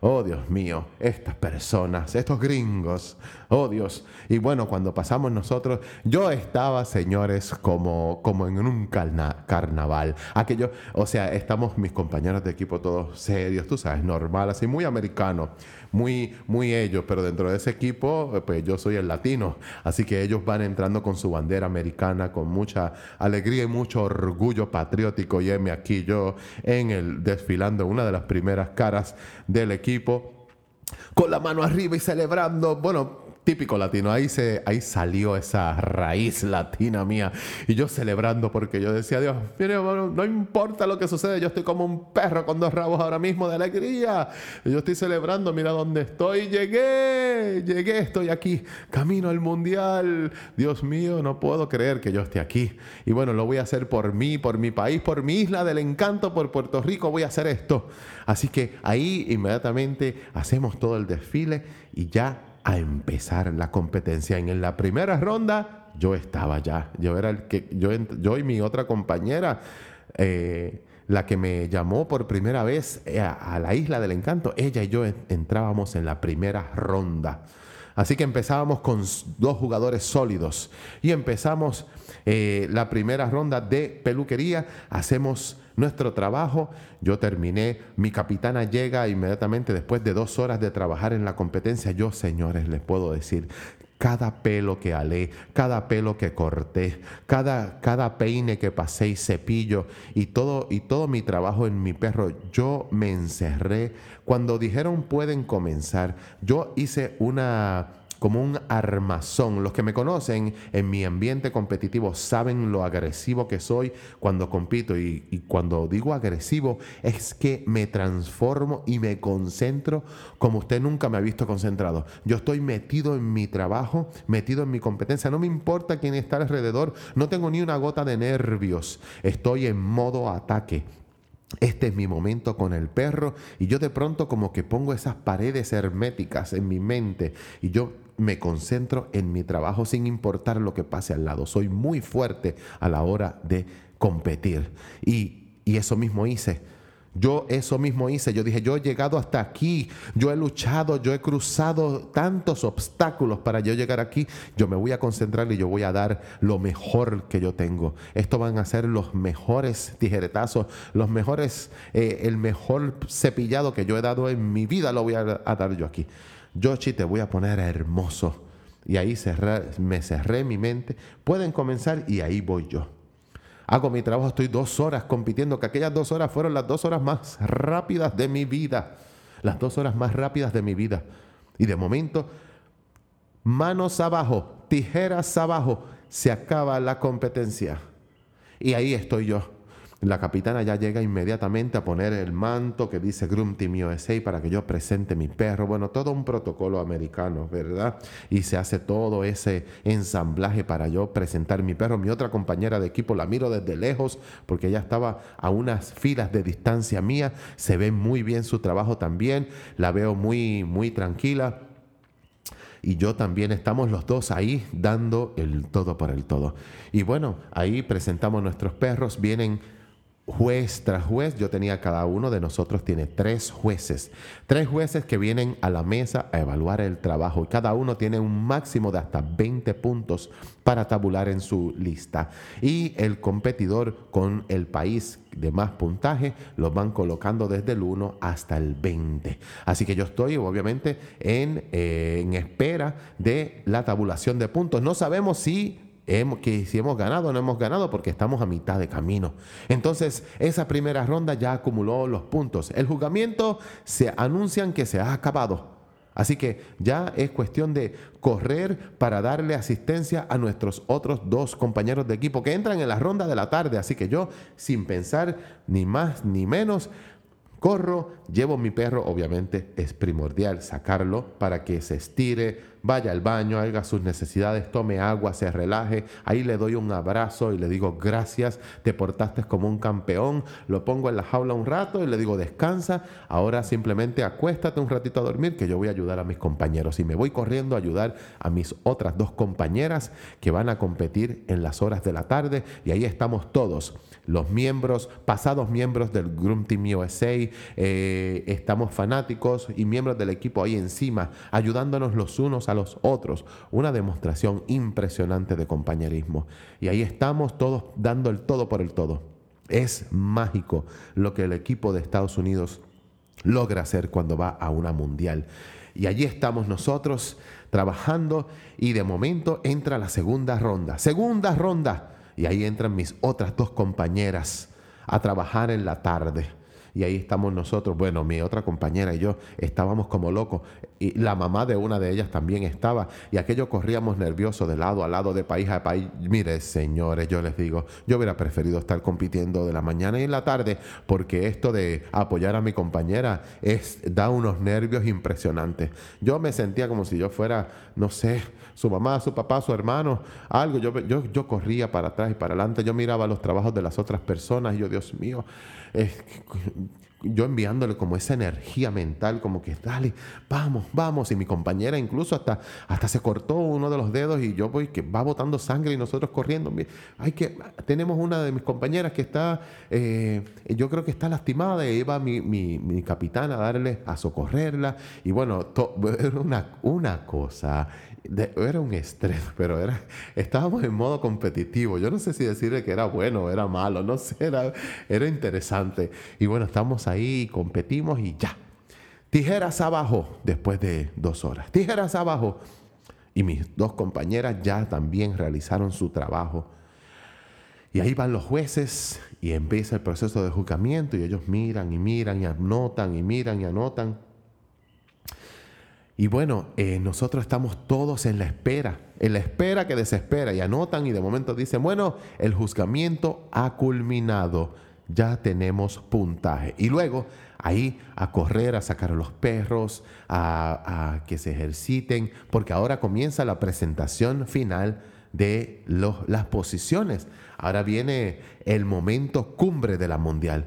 Oh Dios mío, estas personas, estos gringos, oh Dios. Y bueno, cuando pasamos nosotros, yo estaba, señores, como, como en un carnaval. Aquello, o sea, estamos mis compañeros de equipo todos serios, tú sabes, normal, así muy americano muy, muy ellos, pero dentro de ese equipo, pues yo soy el latino, así que ellos van entrando con su bandera americana, con mucha alegría y mucho orgullo patriótico, y me aquí yo en el desfilando una de las primeras caras del equipo con la mano arriba y celebrando, bueno, típico latino. Ahí, se, ahí salió esa raíz latina mía. Y yo celebrando porque yo decía, Dios, mire, no importa lo que sucede, yo estoy como un perro con dos rabos ahora mismo de alegría. yo estoy celebrando, mira dónde estoy. Llegué, llegué, estoy aquí. Camino al mundial. Dios mío, no puedo creer que yo esté aquí. Y bueno, lo voy a hacer por mí, por mi país, por mi isla del encanto, por Puerto Rico. Voy a hacer esto. Así que ahí inmediatamente hacemos todo el desfile y ya a empezar la competencia. En la primera ronda yo estaba ya, yo era el que, yo, yo y mi otra compañera, eh, la que me llamó por primera vez eh, a, la isla del encanto, ella y yo entrábamos en la primera ronda. Así que empezábamos con dos jugadores sólidos y empezamos eh, la primera ronda de peluquería, hacemos nuestro trabajo. Yo terminé, mi capitana llega inmediatamente después de dos horas de trabajar en la competencia. Yo, señores, les puedo decir, cada pelo que alé, cada pelo que corté, cada, cada peine que pasé y cepillo y todo, y todo mi trabajo en mi perro, yo me encerré. Cuando dijeron pueden comenzar, yo hice una como un armazón. Los que me conocen en mi ambiente competitivo saben lo agresivo que soy cuando compito y, cuando digo agresivo es que me transformo y me concentro como usted nunca me ha visto concentrado. Yo estoy metido en mi trabajo, metido en mi competencia. No me importa quién está alrededor, no tengo ni una gota de nervios. Estoy en modo ataque. Este es mi momento con el perro y yo de pronto como que pongo esas paredes herméticas en mi mente y yo me concentro en mi trabajo sin importar lo que pase al lado. Soy muy fuerte a la hora de competir. Y, eso mismo hice. Yo eso mismo hice. Yo dije, yo he llegado hasta aquí. Yo he luchado, yo he cruzado tantos obstáculos para yo llegar aquí. Yo me voy a concentrar y yo voy a dar lo mejor que yo tengo. Esto van a ser los mejores tijeretazos, los mejores, eh, el mejor cepillado que yo he dado en mi vida lo voy a, dar yo aquí. Yoshi, te voy a poner hermoso. Y ahí me cerré mi mente. Pueden comenzar y ahí voy yo. Hago mi trabajo, estoy dos horas compitiendo, que aquellas dos horas fueron las dos horas más rápidas de mi vida. Las dos horas más rápidas de mi vida. Y de momento, manos abajo, tijeras abajo, se acaba la competencia. Y ahí estoy yo la capitana ya llega inmediatamente a poner el manto que dice Groom Team USA para que yo presente mi perro. Bueno, todo un protocolo americano, ¿verdad? Y se hace todo ese ensamblaje para yo presentar mi perro. Mi otra compañera de equipo la miro desde lejos porque ella estaba a unas filas de distancia mía. Se ve muy bien su trabajo también. La veo muy, muy tranquila y yo también estamos los dos ahí dando el todo por el todo. Y bueno, ahí presentamos nuestros perros, vienen juez tras juez, yo tenía cada uno de nosotros tiene tres jueces, tres jueces que vienen a la mesa a evaluar el trabajo y cada uno tiene un máximo de hasta 20 puntos para tabular en su lista y el competidor con el país de más puntaje los van colocando desde el 1 hasta el 20. Así que yo estoy obviamente en, eh, en espera de la tabulación de puntos. No sabemos si que si hemos ganado o no hemos ganado porque estamos a mitad de camino. Entonces, esa primera ronda ya acumuló los puntos. El juzgamiento se anuncian que se ha acabado. Así que ya es cuestión de correr para darle asistencia a nuestros otros dos compañeros de equipo que entran en la ronda de la tarde. Así que yo, sin pensar ni más ni menos, corro, llevo mi perro, obviamente es primordial sacarlo para que se estire, vaya al baño, haga sus necesidades, tome agua, se relaje. Ahí le doy un abrazo y le digo gracias, te portaste como un campeón. Lo pongo en la jaula un rato y le digo descansa. Ahora simplemente acuéstate un ratito a dormir que yo voy a ayudar a mis compañeros. Y me voy corriendo a ayudar a mis otras dos compañeras que van a competir en las horas de la tarde. Y ahí estamos todos, los miembros, pasados miembros del Groom Team USA, eh, estamos fanáticos y miembros del equipo ahí encima, ayudándonos los unos a los otros. Una demostración impresionante de compañerismo. Y ahí estamos todos dando el todo por el todo. Es mágico lo que el equipo de Estados Unidos logra hacer cuando va a una mundial. Y allí estamos nosotros trabajando y de momento entra la segunda ronda. Segunda ronda. Y ahí entran mis otras dos compañeras a trabajar en la tarde. Y ahí estamos nosotros, bueno, mi otra compañera y yo estábamos como locos. Y la mamá de una de ellas también estaba. Y aquello corríamos nerviosos de lado a lado, de país a país. Mire, señores, yo les digo, yo hubiera preferido estar compitiendo de la mañana y en la tarde, porque esto de apoyar a mi compañera es, da unos nervios impresionantes. Yo me sentía como si yo fuera, no sé, su mamá, su papá, su hermano, algo. Yo, yo, yo corría para atrás y para adelante. Yo miraba los trabajos de las otras personas y yo, Dios mío, yo enviándole como esa energía mental, como que dale, vamos, vamos. Y mi compañera incluso hasta, hasta se cortó uno de los dedos y yo voy que va botando sangre y nosotros corriendo. Hay que, tenemos una de mis compañeras que está, eh, yo creo que está lastimada y iba mi, mi, mi capitán a darle, a socorrerla. Y bueno, una, una cosa era un estrés, pero era, estábamos en modo competitivo. Yo no sé si decirle que era bueno o era malo, no sé, era, era interesante. Y bueno, estamos ahí, competimos y ya. Tijeras abajo después de dos horas. Tijeras abajo. Y mis dos compañeras ya también realizaron su trabajo. Y ahí van los jueces y empieza el proceso de juzgamiento y ellos miran y miran y anotan y miran y anotan. Y bueno, eh, nosotros estamos todos en la espera, en la espera que desespera y anotan y de momento dicen, bueno, el juzgamiento ha culminado, ya tenemos puntaje. Y luego ahí a correr, a sacar a los perros, a, que se ejerciten, porque ahora comienza la presentación final de las posiciones. Ahora viene el momento cumbre de la mundial.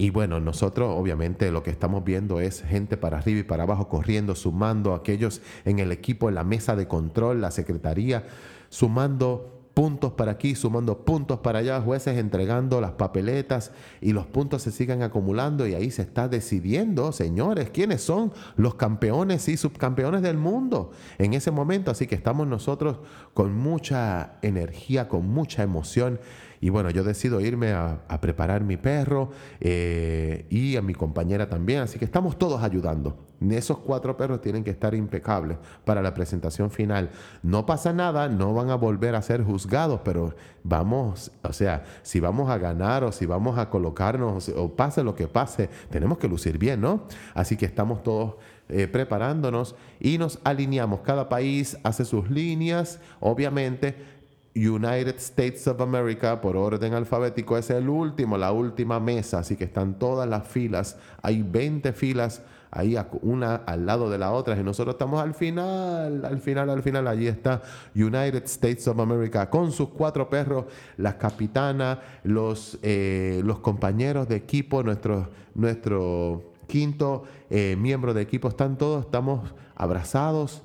Y bueno, nosotros obviamente lo que estamos viendo es gente para arriba y para abajo corriendo, sumando a aquellos en el equipo, en la mesa de control, la secretaría, sumando puntos para aquí, sumando puntos para allá, jueces entregando las papeletas y los puntos se sigan acumulando y ahí se está decidiendo, señores, quiénes son los campeones y subcampeones del mundo en ese momento. Así que estamos nosotros con mucha energía, con mucha emoción y bueno, yo decido irme a, preparar mi perro eh, y a mi compañera también. Así que estamos todos ayudando. Esos cuatro perros tienen que estar impecables para la presentación final. No pasa nada, no van a volver a ser juzgados, pero vamos, o sea, si vamos a ganar o si vamos a colocarnos o pase lo que pase, tenemos que lucir bien, ¿no? Así que estamos todos eh, preparándonos y nos alineamos. Cada país hace sus líneas, obviamente United States of America, por orden alfabético, es el último, la última mesa, así que están todas las filas. Hay 20 filas ahí una al lado de la otra y nosotros estamos al final, al final, al final. Allí está United States of America con sus cuatro perros, la capitana, los, eh, los compañeros de equipo, nuestro, nuestro quinto eh, miembro de equipo, están todos, estamos abrazados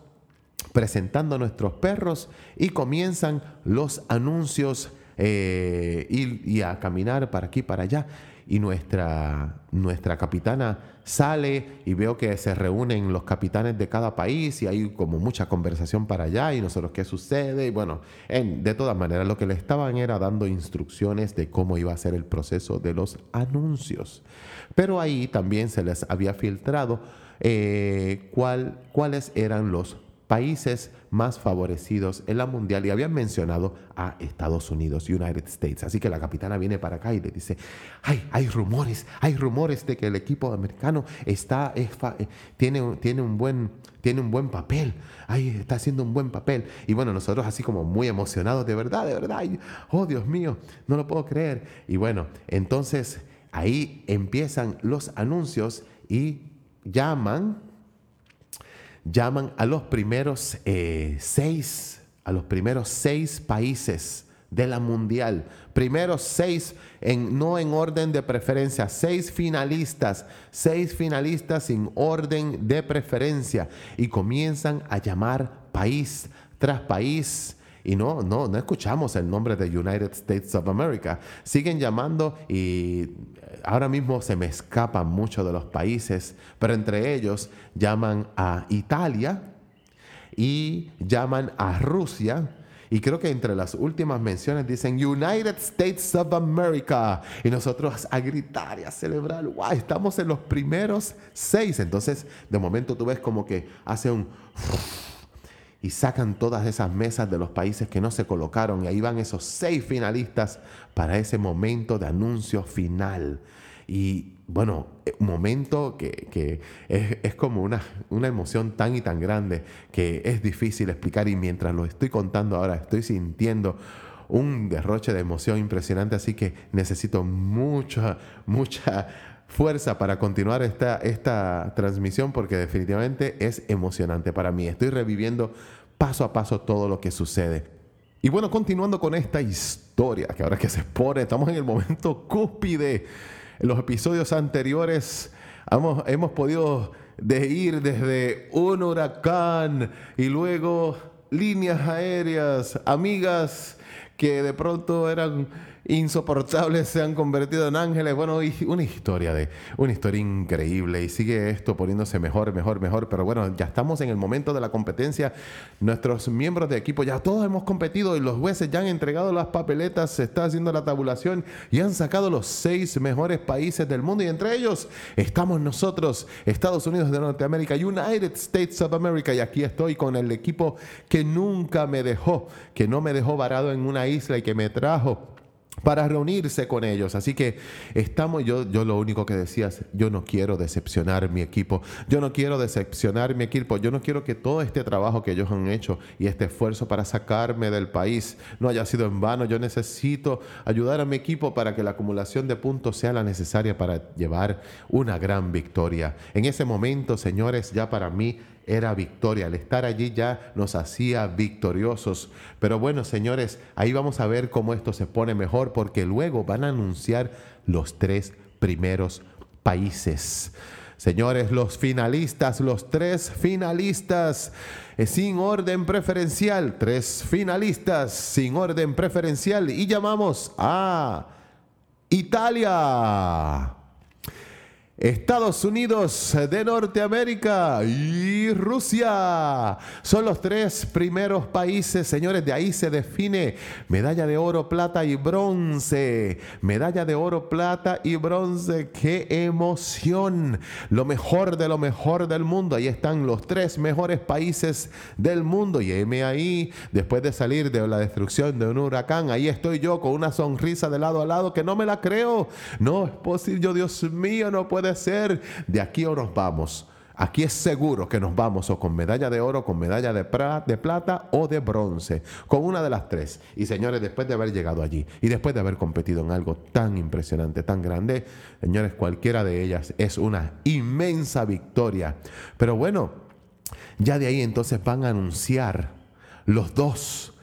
presentando nuestros perros y comienzan los anuncios eh, y, a caminar para aquí, para allá. Y nuestra, nuestra capitana sale y veo que se reúnen los capitanes de cada país y hay como mucha conversación para allá y nosotros qué sucede. Y bueno, en, de todas maneras lo que le estaban era dando instrucciones de cómo iba a ser el proceso de los anuncios. Pero ahí también se les había filtrado eh, cuál, cuáles eran los países más favorecidos en la mundial y habían mencionado a Estados Unidos, United States. Así que la capitana viene para acá y le dice, ay, hay rumores, hay rumores de que el equipo americano está, eh, tiene, tiene, un buen, tiene un buen papel, ay, está haciendo un buen papel. Y bueno, nosotros así como muy emocionados, de verdad, de verdad, oh Dios mío, no lo puedo creer. Y bueno, entonces ahí empiezan los anuncios y llaman llaman a los primeros eh, seis, a los primeros seis países de la mundial. Primeros seis, en, no en orden de preferencia, seis finalistas, seis finalistas sin orden de preferencia. Y comienzan a llamar país tras país y no, no, no escuchamos el nombre de United States of America. Siguen llamando y ahora mismo se me escapan muchos de los países, pero entre ellos llaman a Italia y llaman a Rusia. Y creo que entre las últimas menciones dicen United States of America. Y nosotros a gritar y a celebrar, wow, estamos en los primeros seis. Entonces, de momento tú ves como que hace un y sacan todas esas mesas de los países que no se colocaron y ahí van esos seis finalistas para ese momento de anuncio final. Y bueno, un momento que, es, como una, una, emoción tan y tan grande que es difícil explicar y mientras lo estoy contando ahora estoy sintiendo un derroche de emoción impresionante, así que necesito mucha, mucha fuerza para continuar esta, esta transmisión porque definitivamente es emocionante para mí. Estoy reviviendo paso a paso todo lo que sucede. Y bueno, continuando con esta historia, que ahora que se pone, estamos en el momento cúspide. En los episodios anteriores hemos, hemos podido de ir desde un huracán y luego líneas aéreas, amigas que de pronto eran insoportables se han convertido en ángeles. Bueno, una historia de una historia increíble y sigue esto poniéndose mejor, mejor, mejor. Pero bueno, ya estamos en el momento de la competencia. Nuestros miembros de equipo ya todos hemos competido y los jueces ya han entregado las papeletas, se está haciendo la tabulación y han sacado los seis mejores países del mundo y entre ellos estamos nosotros, Estados Unidos de Norteamérica, United States of America y aquí estoy con el equipo que nunca me dejó, que no me dejó varado en una isla y que me trajo para reunirse con ellos. Así que estamos, yo, yo lo único que decía es, yo no quiero decepcionar mi equipo, yo no quiero decepcionar mi equipo, yo no quiero que todo este trabajo que ellos han hecho y este esfuerzo para sacarme del país no haya sido en vano. Yo necesito ayudar a mi equipo para que la acumulación de puntos sea la necesaria para llevar una gran victoria. En ese momento, señores, ya para mí era victoria. El estar allí ya nos hacía victoriosos. Pero bueno, señores, ahí vamos a ver cómo esto se pone mejor porque luego van a anunciar los tres primeros países. Señores, los finalistas, los tres finalistas eh, sin orden preferencial, tres finalistas sin orden preferencial y llamamos a Italia. Estados Unidos de Norteamérica y Rusia son los tres primeros países, señores, de ahí se define medalla de oro, plata y bronce. Medalla de oro, plata y bronce, qué emoción. Lo mejor de lo mejor del mundo. Ahí están los tres mejores países del mundo. Y ahí, después de salir de la destrucción de un huracán, ahí estoy yo con una sonrisa de lado a lado que no me la creo. No es posible, yo Dios mío, no puede ser, de aquí o nos vamos. Aquí es seguro que nos vamos o con medalla de oro, con medalla de, de, plata o de bronce, con una de las tres. Y señores, después de haber llegado allí y después de haber competido en algo tan impresionante, tan grande, señores, cualquiera de ellas es una inmensa victoria. Pero bueno, ya de ahí entonces van a anunciar los dos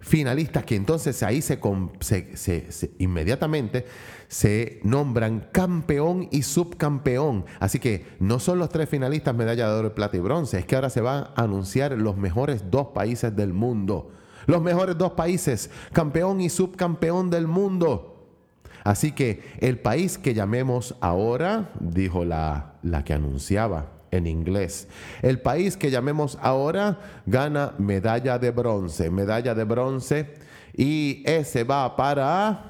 finalistas que entonces ahí se, se inmediatamente se nombran campeón y subcampeón. Así que no son los tres finalistas medalla de oro, plata y bronce, es que ahora se van a anunciar los mejores dos países del mundo. Los mejores dos países, campeón y subcampeón del mundo. Así que el país que llamemos ahora, dijo la, la que anunciaba en inglés. El país que llamemos ahora gana medalla de bronce, medalla de bronce y ese va para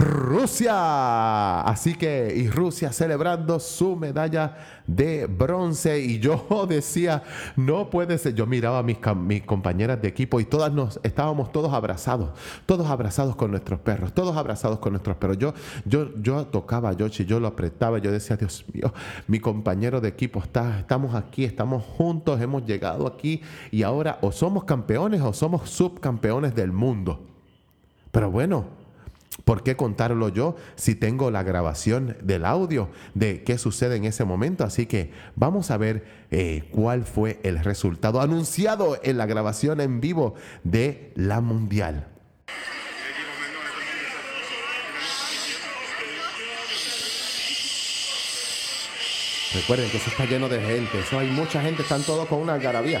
Rusia. Así que, y Rusia celebrando su medalla de bronce. Y yo decía, no puede ser. Yo miraba a mis, mis, compañeras de equipo y todas nos estábamos todos abrazados, todos abrazados con nuestros perros, todos abrazados con nuestros perros. Yo, yo, yo tocaba a Yoshi, yo lo apretaba, yo decía, Dios mío, mi compañero de equipo está, estamos aquí, estamos juntos, hemos llegado aquí y ahora o somos campeones o somos subcampeones del mundo. Pero bueno, ¿Por qué contarlo yo si tengo la grabación del audio de qué sucede en ese momento? Así que vamos a ver eh, cuál fue el resultado anunciado en la grabación en vivo de la Mundial. Recuerden que eso está lleno de gente, eso hay mucha gente, están todos con una algarabía.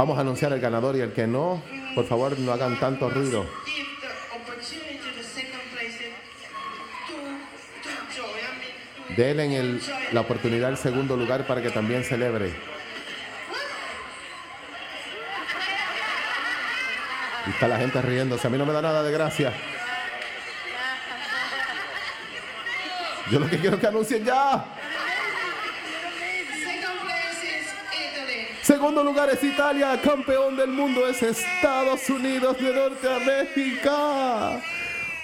Vamos a anunciar el ganador y el que no, por favor no hagan tanto ruido. Denle el, la oportunidad al segundo lugar para que también celebre. Y está la gente riéndose. A mí no me da nada de gracia. Yo lo que quiero es que anuncien ya. Segundo lugar es Italia, campeón del mundo es Estados Unidos de Norteamérica.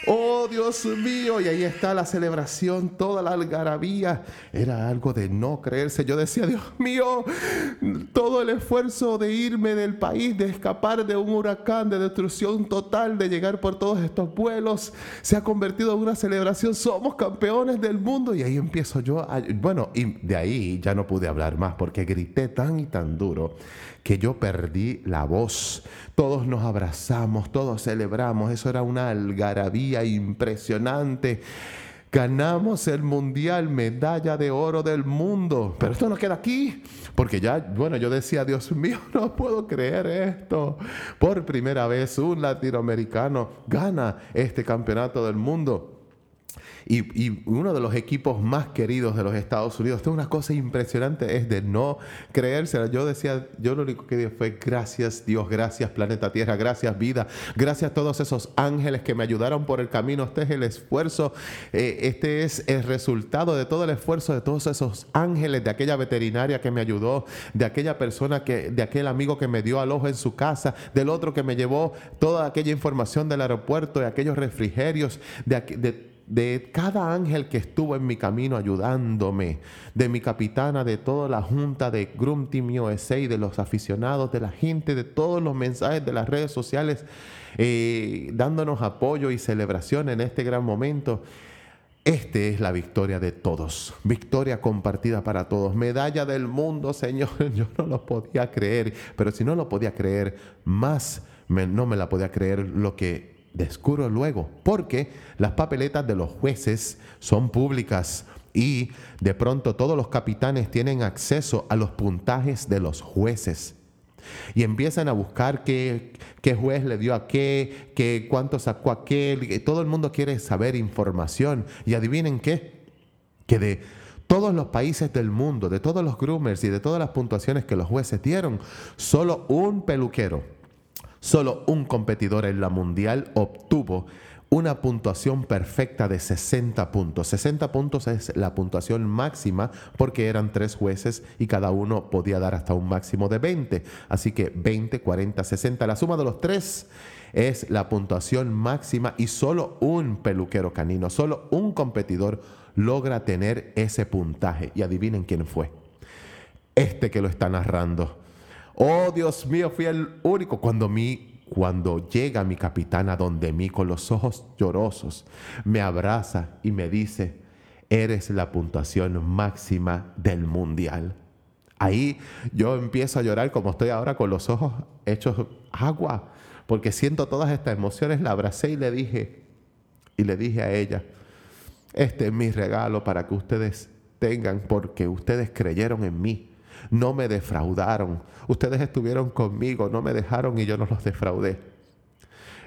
Oh Dios mío, y ahí está la celebración, toda la algarabía. Era algo de no creerse. Yo decía, Dios mío, todo el esfuerzo de irme del país, de escapar de un huracán, de destrucción total, de llegar por todos estos vuelos, se ha convertido en una celebración. Somos campeones del mundo. Y ahí empiezo yo, bueno, y de ahí ya no pude hablar más porque grité tan y tan duro que yo perdí la voz. Todos nos abrazamos, todos celebramos, eso era una algarabía impresionante. Ganamos el mundial, medalla de oro del mundo. Pero esto no queda aquí, porque ya, bueno, yo decía, Dios mío, no puedo creer esto. Por primera vez un latinoamericano gana este campeonato del mundo. Y, uno de los equipos más queridos de los Estados Unidos. Esto es una cosa impresionante, es de no creérsela. Yo decía, yo lo único que dije fue gracias Dios, gracias planeta Tierra, gracias vida, gracias a todos esos ángeles que me ayudaron por el camino. Este es el esfuerzo, eh, este es el resultado de todo el esfuerzo de todos esos ángeles, de aquella veterinaria que me ayudó, de aquella persona que, de aquel amigo que me dio alojo en su casa, del otro que me llevó toda aquella información del aeropuerto, de aquellos refrigerios, de, de de cada ángel que estuvo en mi camino ayudándome, de mi capitana, de toda la junta de Grum Team USA, de los aficionados, de la gente, de todos los mensajes de las redes sociales, eh, dándonos apoyo y celebración en este gran momento. Esta es la victoria de todos, victoria compartida para todos, medalla del mundo, Señor. Yo no lo podía creer, pero si no lo podía creer, más no me la podía creer lo que descubro luego, porque las papeletas de los jueces son públicas y de pronto todos los capitanes tienen acceso a los puntajes de los jueces. Y empiezan a buscar qué, qué juez le dio a qué, qué, cuánto sacó aquel. Todo el mundo quiere saber información. Y adivinen qué, que de todos los países del mundo, de todos los groomers y de todas las puntuaciones que los jueces dieron, solo un peluquero Solo un competidor en la mundial obtuvo una puntuación perfecta de 60 puntos. 60 puntos es la puntuación máxima porque eran tres jueces y cada uno podía dar hasta un máximo de 20. Así que 20, 40, 60. La suma de los tres es la puntuación máxima y solo un peluquero canino, solo un competidor logra tener ese puntaje. Y adivinen quién fue. Este que lo está narrando. Oh Dios mío, fui el único. Cuando, mi, cuando llega mi capitana donde mí con los ojos llorosos, me abraza y me dice, eres la puntuación máxima del mundial. Ahí yo empiezo a llorar como estoy ahora con los ojos hechos agua, porque siento todas estas emociones. La abracé y le dije, y le dije a ella, este es mi regalo para que ustedes tengan, porque ustedes creyeron en mí no me defraudaron. Ustedes estuvieron conmigo, no me dejaron y yo no los defraudé.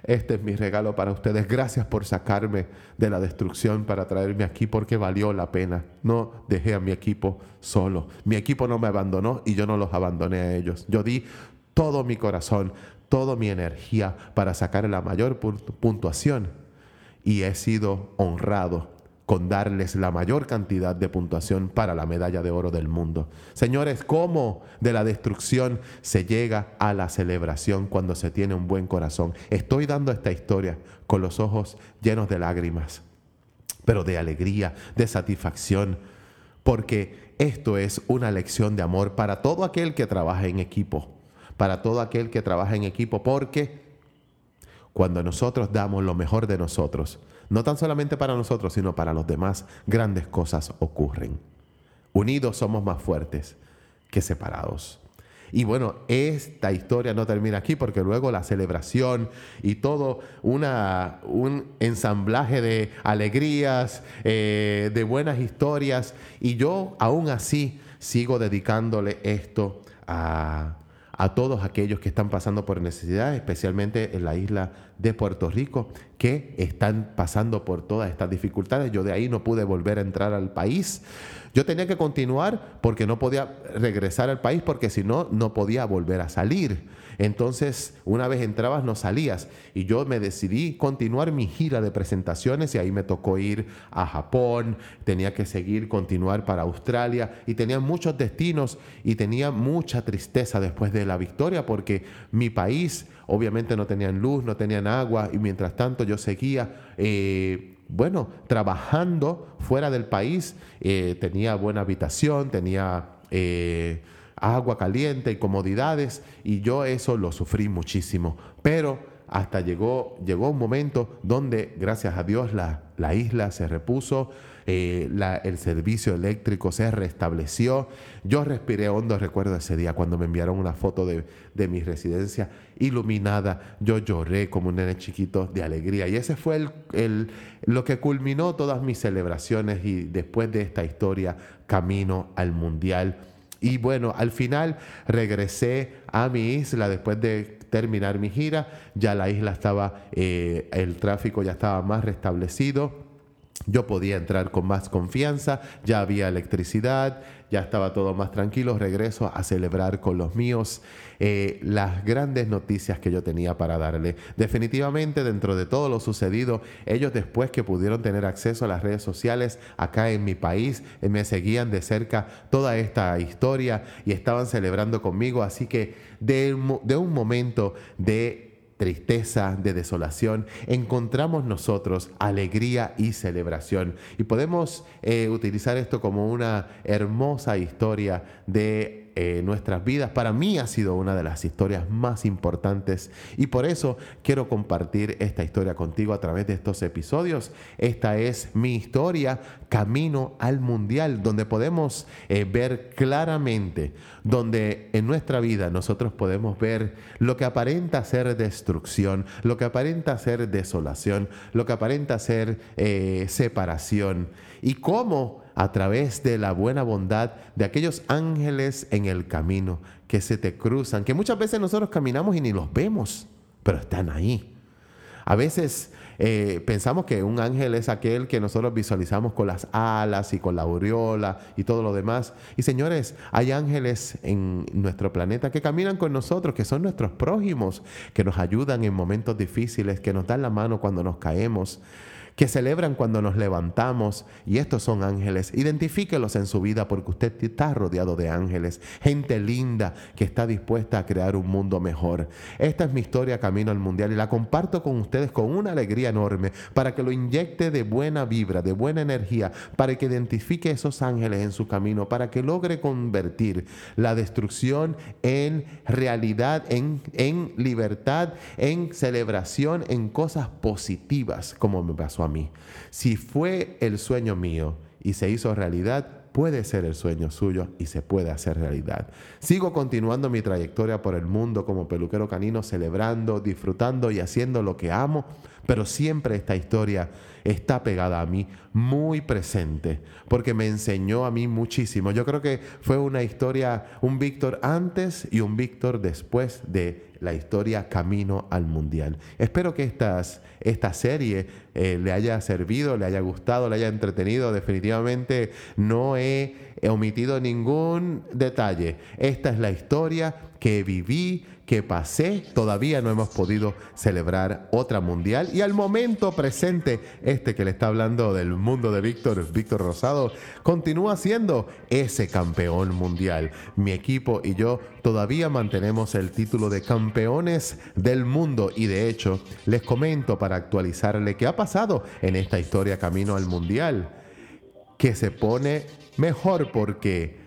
Este es mi regalo para ustedes. Gracias por sacarme de la destrucción para traerme aquí porque valió la pena. No dejé a mi equipo solo. Mi equipo no me abandonó y yo no los abandoné a ellos. Yo di todo mi corazón, toda mi energía para sacar la mayor puntuación y he sido honrado con darles la mayor cantidad de puntuación para la medalla de oro del mundo. Señores, ¿cómo de la destrucción se llega a la celebración cuando se tiene un buen corazón? Estoy dando esta historia con los ojos llenos de lágrimas, pero de alegría, de satisfacción, porque esto es una lección de amor para todo aquel que trabaja en equipo, para todo aquel que trabaja en equipo, porque cuando nosotros damos lo mejor de nosotros, no tan solamente para nosotros, sino para los demás, grandes cosas ocurren. Unidos somos más fuertes que separados. Y bueno, esta historia no termina aquí porque luego la celebración y todo un ensamblaje de alegrías, eh, de buenas historias. Y yo aún así sigo dedicándole esto a, a todos aquellos que están pasando por necesidad, especialmente en la isla de Puerto Rico, que están pasando por todas estas dificultades. Yo de ahí no pude volver a entrar al país. Yo tenía que continuar porque no podía regresar al país porque si no, no podía volver a salir. Entonces, una vez entrabas, no salías. Y yo me decidí continuar mi gira de presentaciones y ahí me tocó ir a Japón, tenía que seguir, continuar para Australia y tenía muchos destinos y tenía mucha tristeza después de la victoria porque mi país obviamente no tenían luz, no tenían agua y mientras tanto yo seguía... Eh, bueno, trabajando fuera del país, eh, tenía buena habitación, tenía eh, agua caliente y comodidades, y yo eso lo sufrí muchísimo. Pero hasta llegó, llegó un momento donde, gracias a Dios, la, la isla se repuso, el servicio eléctrico se restableció. Yo respiré hondo, recuerdo ese día cuando me enviaron una foto de, de mi residencia iluminada. Yo lloré como un nene chiquito de alegría. Y ese fue el, el, lo que culminó todas mis celebraciones y después de esta historia, camino al Mundial y bueno, al final regresé a mi isla después de terminar mi gira. Ya la isla estaba, eh, el tráfico ya estaba más restablecido. Yo podía entrar con más confianza, ya había electricidad, ya estaba todo más tranquilo, regreso a celebrar con los míos eh, las grandes noticias que yo tenía para darle. Definitivamente dentro de todo lo sucedido, ellos después que pudieron tener acceso a las redes sociales acá en mi país, eh, me seguían de cerca toda esta historia y estaban celebrando conmigo, así que de, de un momento de tristeza, de desolación, encontramos nosotros alegría y celebración. Y podemos eh, utilizar esto como una hermosa historia de eh, nuestras vidas. Para mí ha sido una de las historias más importantes y por eso quiero compartir esta historia contigo a través de estos episodios. Esta es mi historia, Camino al Mundial, donde podemos eh, ver claramente, donde en nuestra vida nosotros podemos ver lo que aparenta ser destrucción, lo que aparenta ser desolación, lo que aparenta ser eh, separación y cómo a través de la buena bondad de aquellos ángeles en el camino que se te cruzan, que muchas veces nosotros caminamos y ni los vemos, pero están ahí. A veces eh, pensamos que un ángel es aquel que nosotros visualizamos con las alas y con la aureola y todo lo demás. Y señores, hay ángeles en nuestro planeta que caminan con nosotros, que son nuestros prójimos, que nos ayudan en momentos difíciles, que nos dan la mano cuando nos caemos que celebran cuando nos levantamos. Y estos son ángeles. Identifíquelos en su vida porque usted está rodeado de ángeles. Gente linda que está dispuesta a crear un mundo mejor. Esta es mi historia Camino al Mundial y la comparto con ustedes con una alegría enorme para que lo inyecte de buena vibra, de buena energía, para que identifique esos ángeles en su camino, para que logre convertir la destrucción en realidad, en, en libertad, en celebración, en cosas positivas, como me pasó a mí. Si fue el sueño mío y se hizo realidad, puede ser el sueño suyo y se puede hacer realidad. Sigo continuando mi trayectoria por el mundo como peluquero canino, celebrando, disfrutando y haciendo lo que amo, pero siempre esta historia está pegada a mí, muy presente, porque me enseñó a mí muchísimo. Yo creo que fue una historia, un Víctor antes y un Víctor después de la historia Camino al Mundial. Espero que estas, esta serie eh, le haya servido, le haya gustado, le haya entretenido. Definitivamente no he omitido ningún detalle. Esta es la historia que viví, que pasé, todavía no hemos podido celebrar otra mundial. Y al momento presente, este que le está hablando del mundo de Víctor, Víctor Rosado, continúa siendo ese campeón mundial. Mi equipo y yo todavía mantenemos el título de campeones del mundo y de hecho les comento para actualizarle qué ha pasado en esta historia camino al mundial, que se pone mejor porque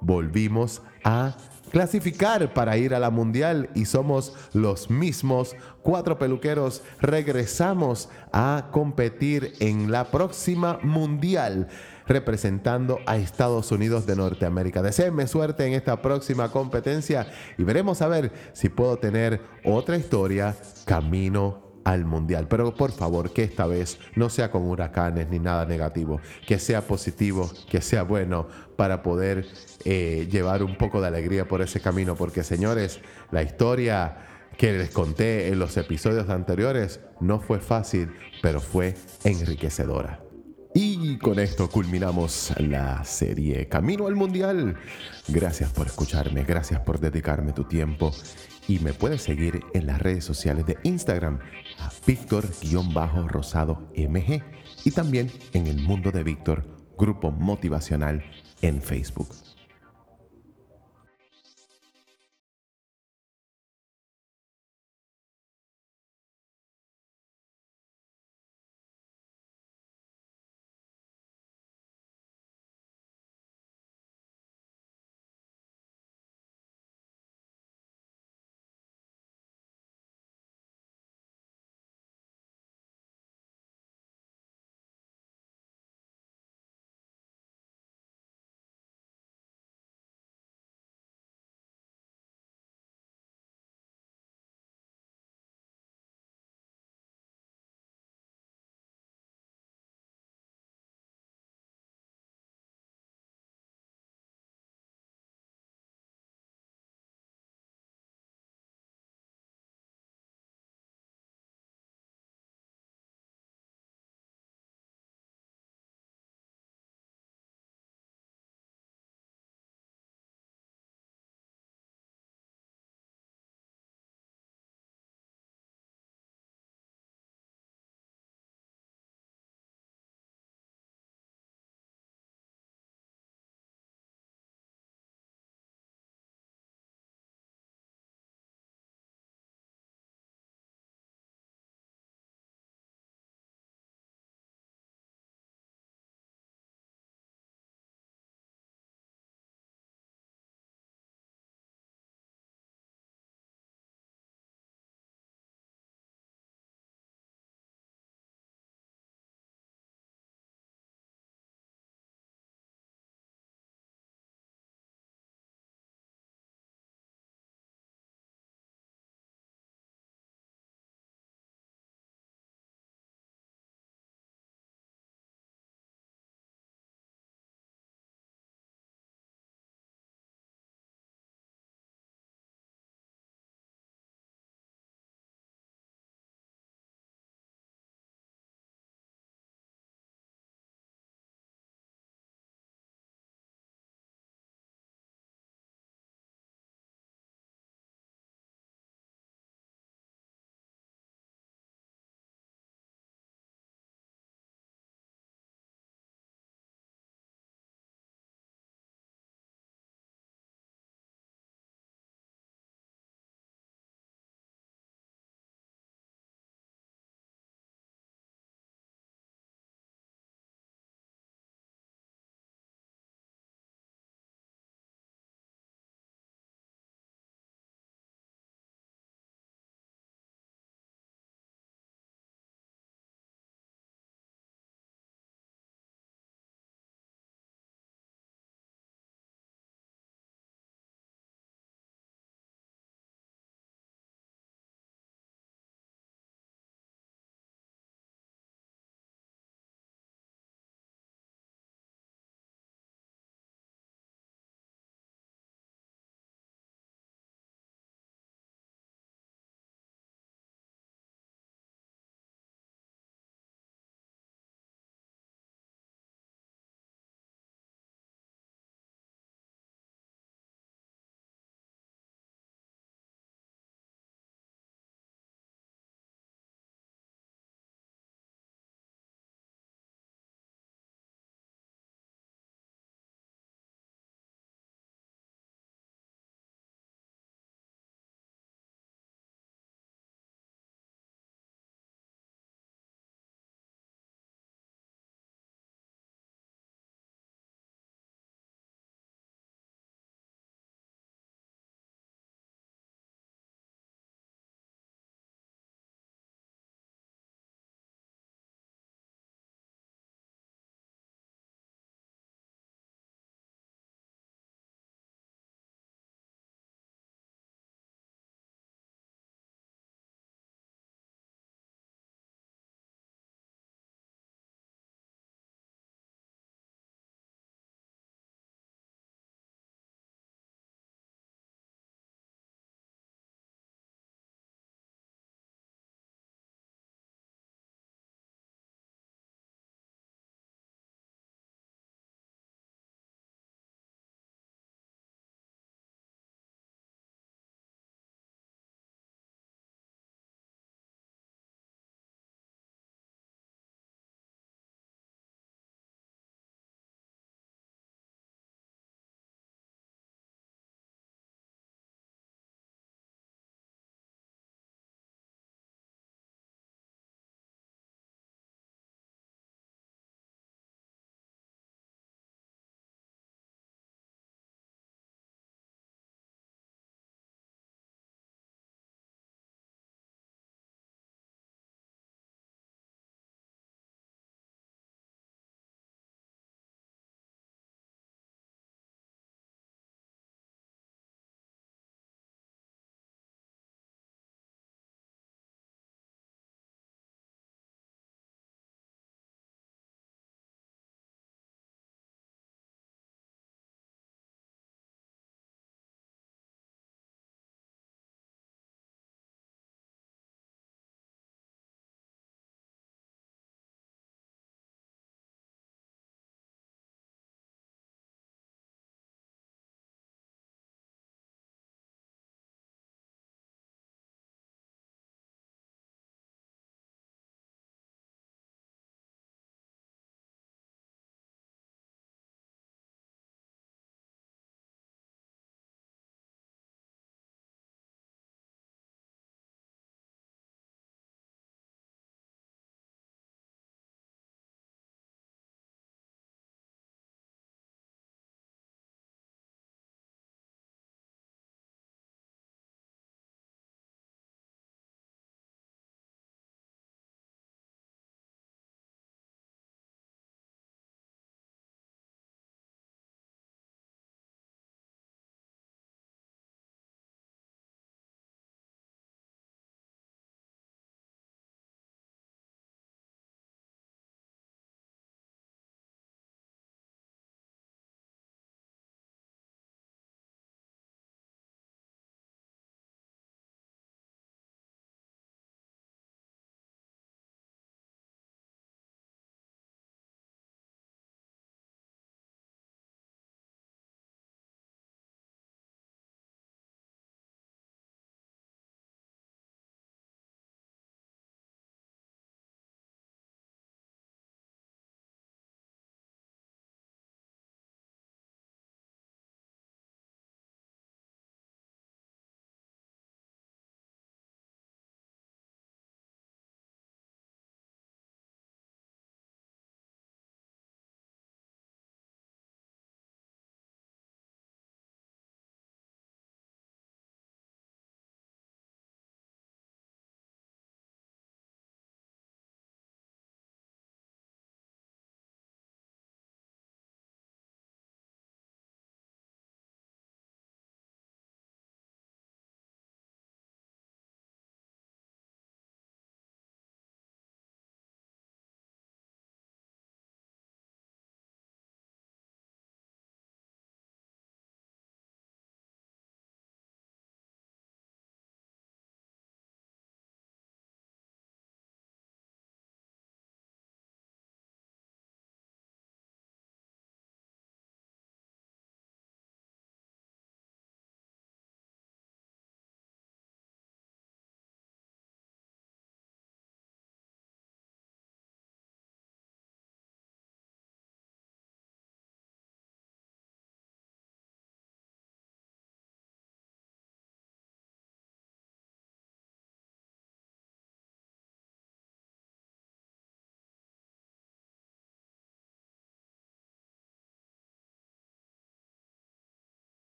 volvimos a clasificar para ir a la mundial y somos los mismos cuatro peluqueros. Regresamos a competir en la próxima mundial representando a Estados Unidos de Norteamérica. Deseenme suerte en esta próxima competencia y veremos a ver si puedo tener otra historia camino al mundial. Pero por favor, que esta vez no sea con huracanes ni nada negativo, que sea positivo, que sea bueno para poder eh, llevar un poco de alegría por ese camino. Porque señores, la historia que les conté en los episodios anteriores no fue fácil, pero fue enriquecedora. Y con esto culminamos la serie Camino al Mundial. Gracias por escucharme, gracias por dedicarme tu tiempo y me puedes seguir en las redes sociales de Instagram a Víctor-Rosado MG y también en el mundo de Víctor, grupo motivacional en Facebook.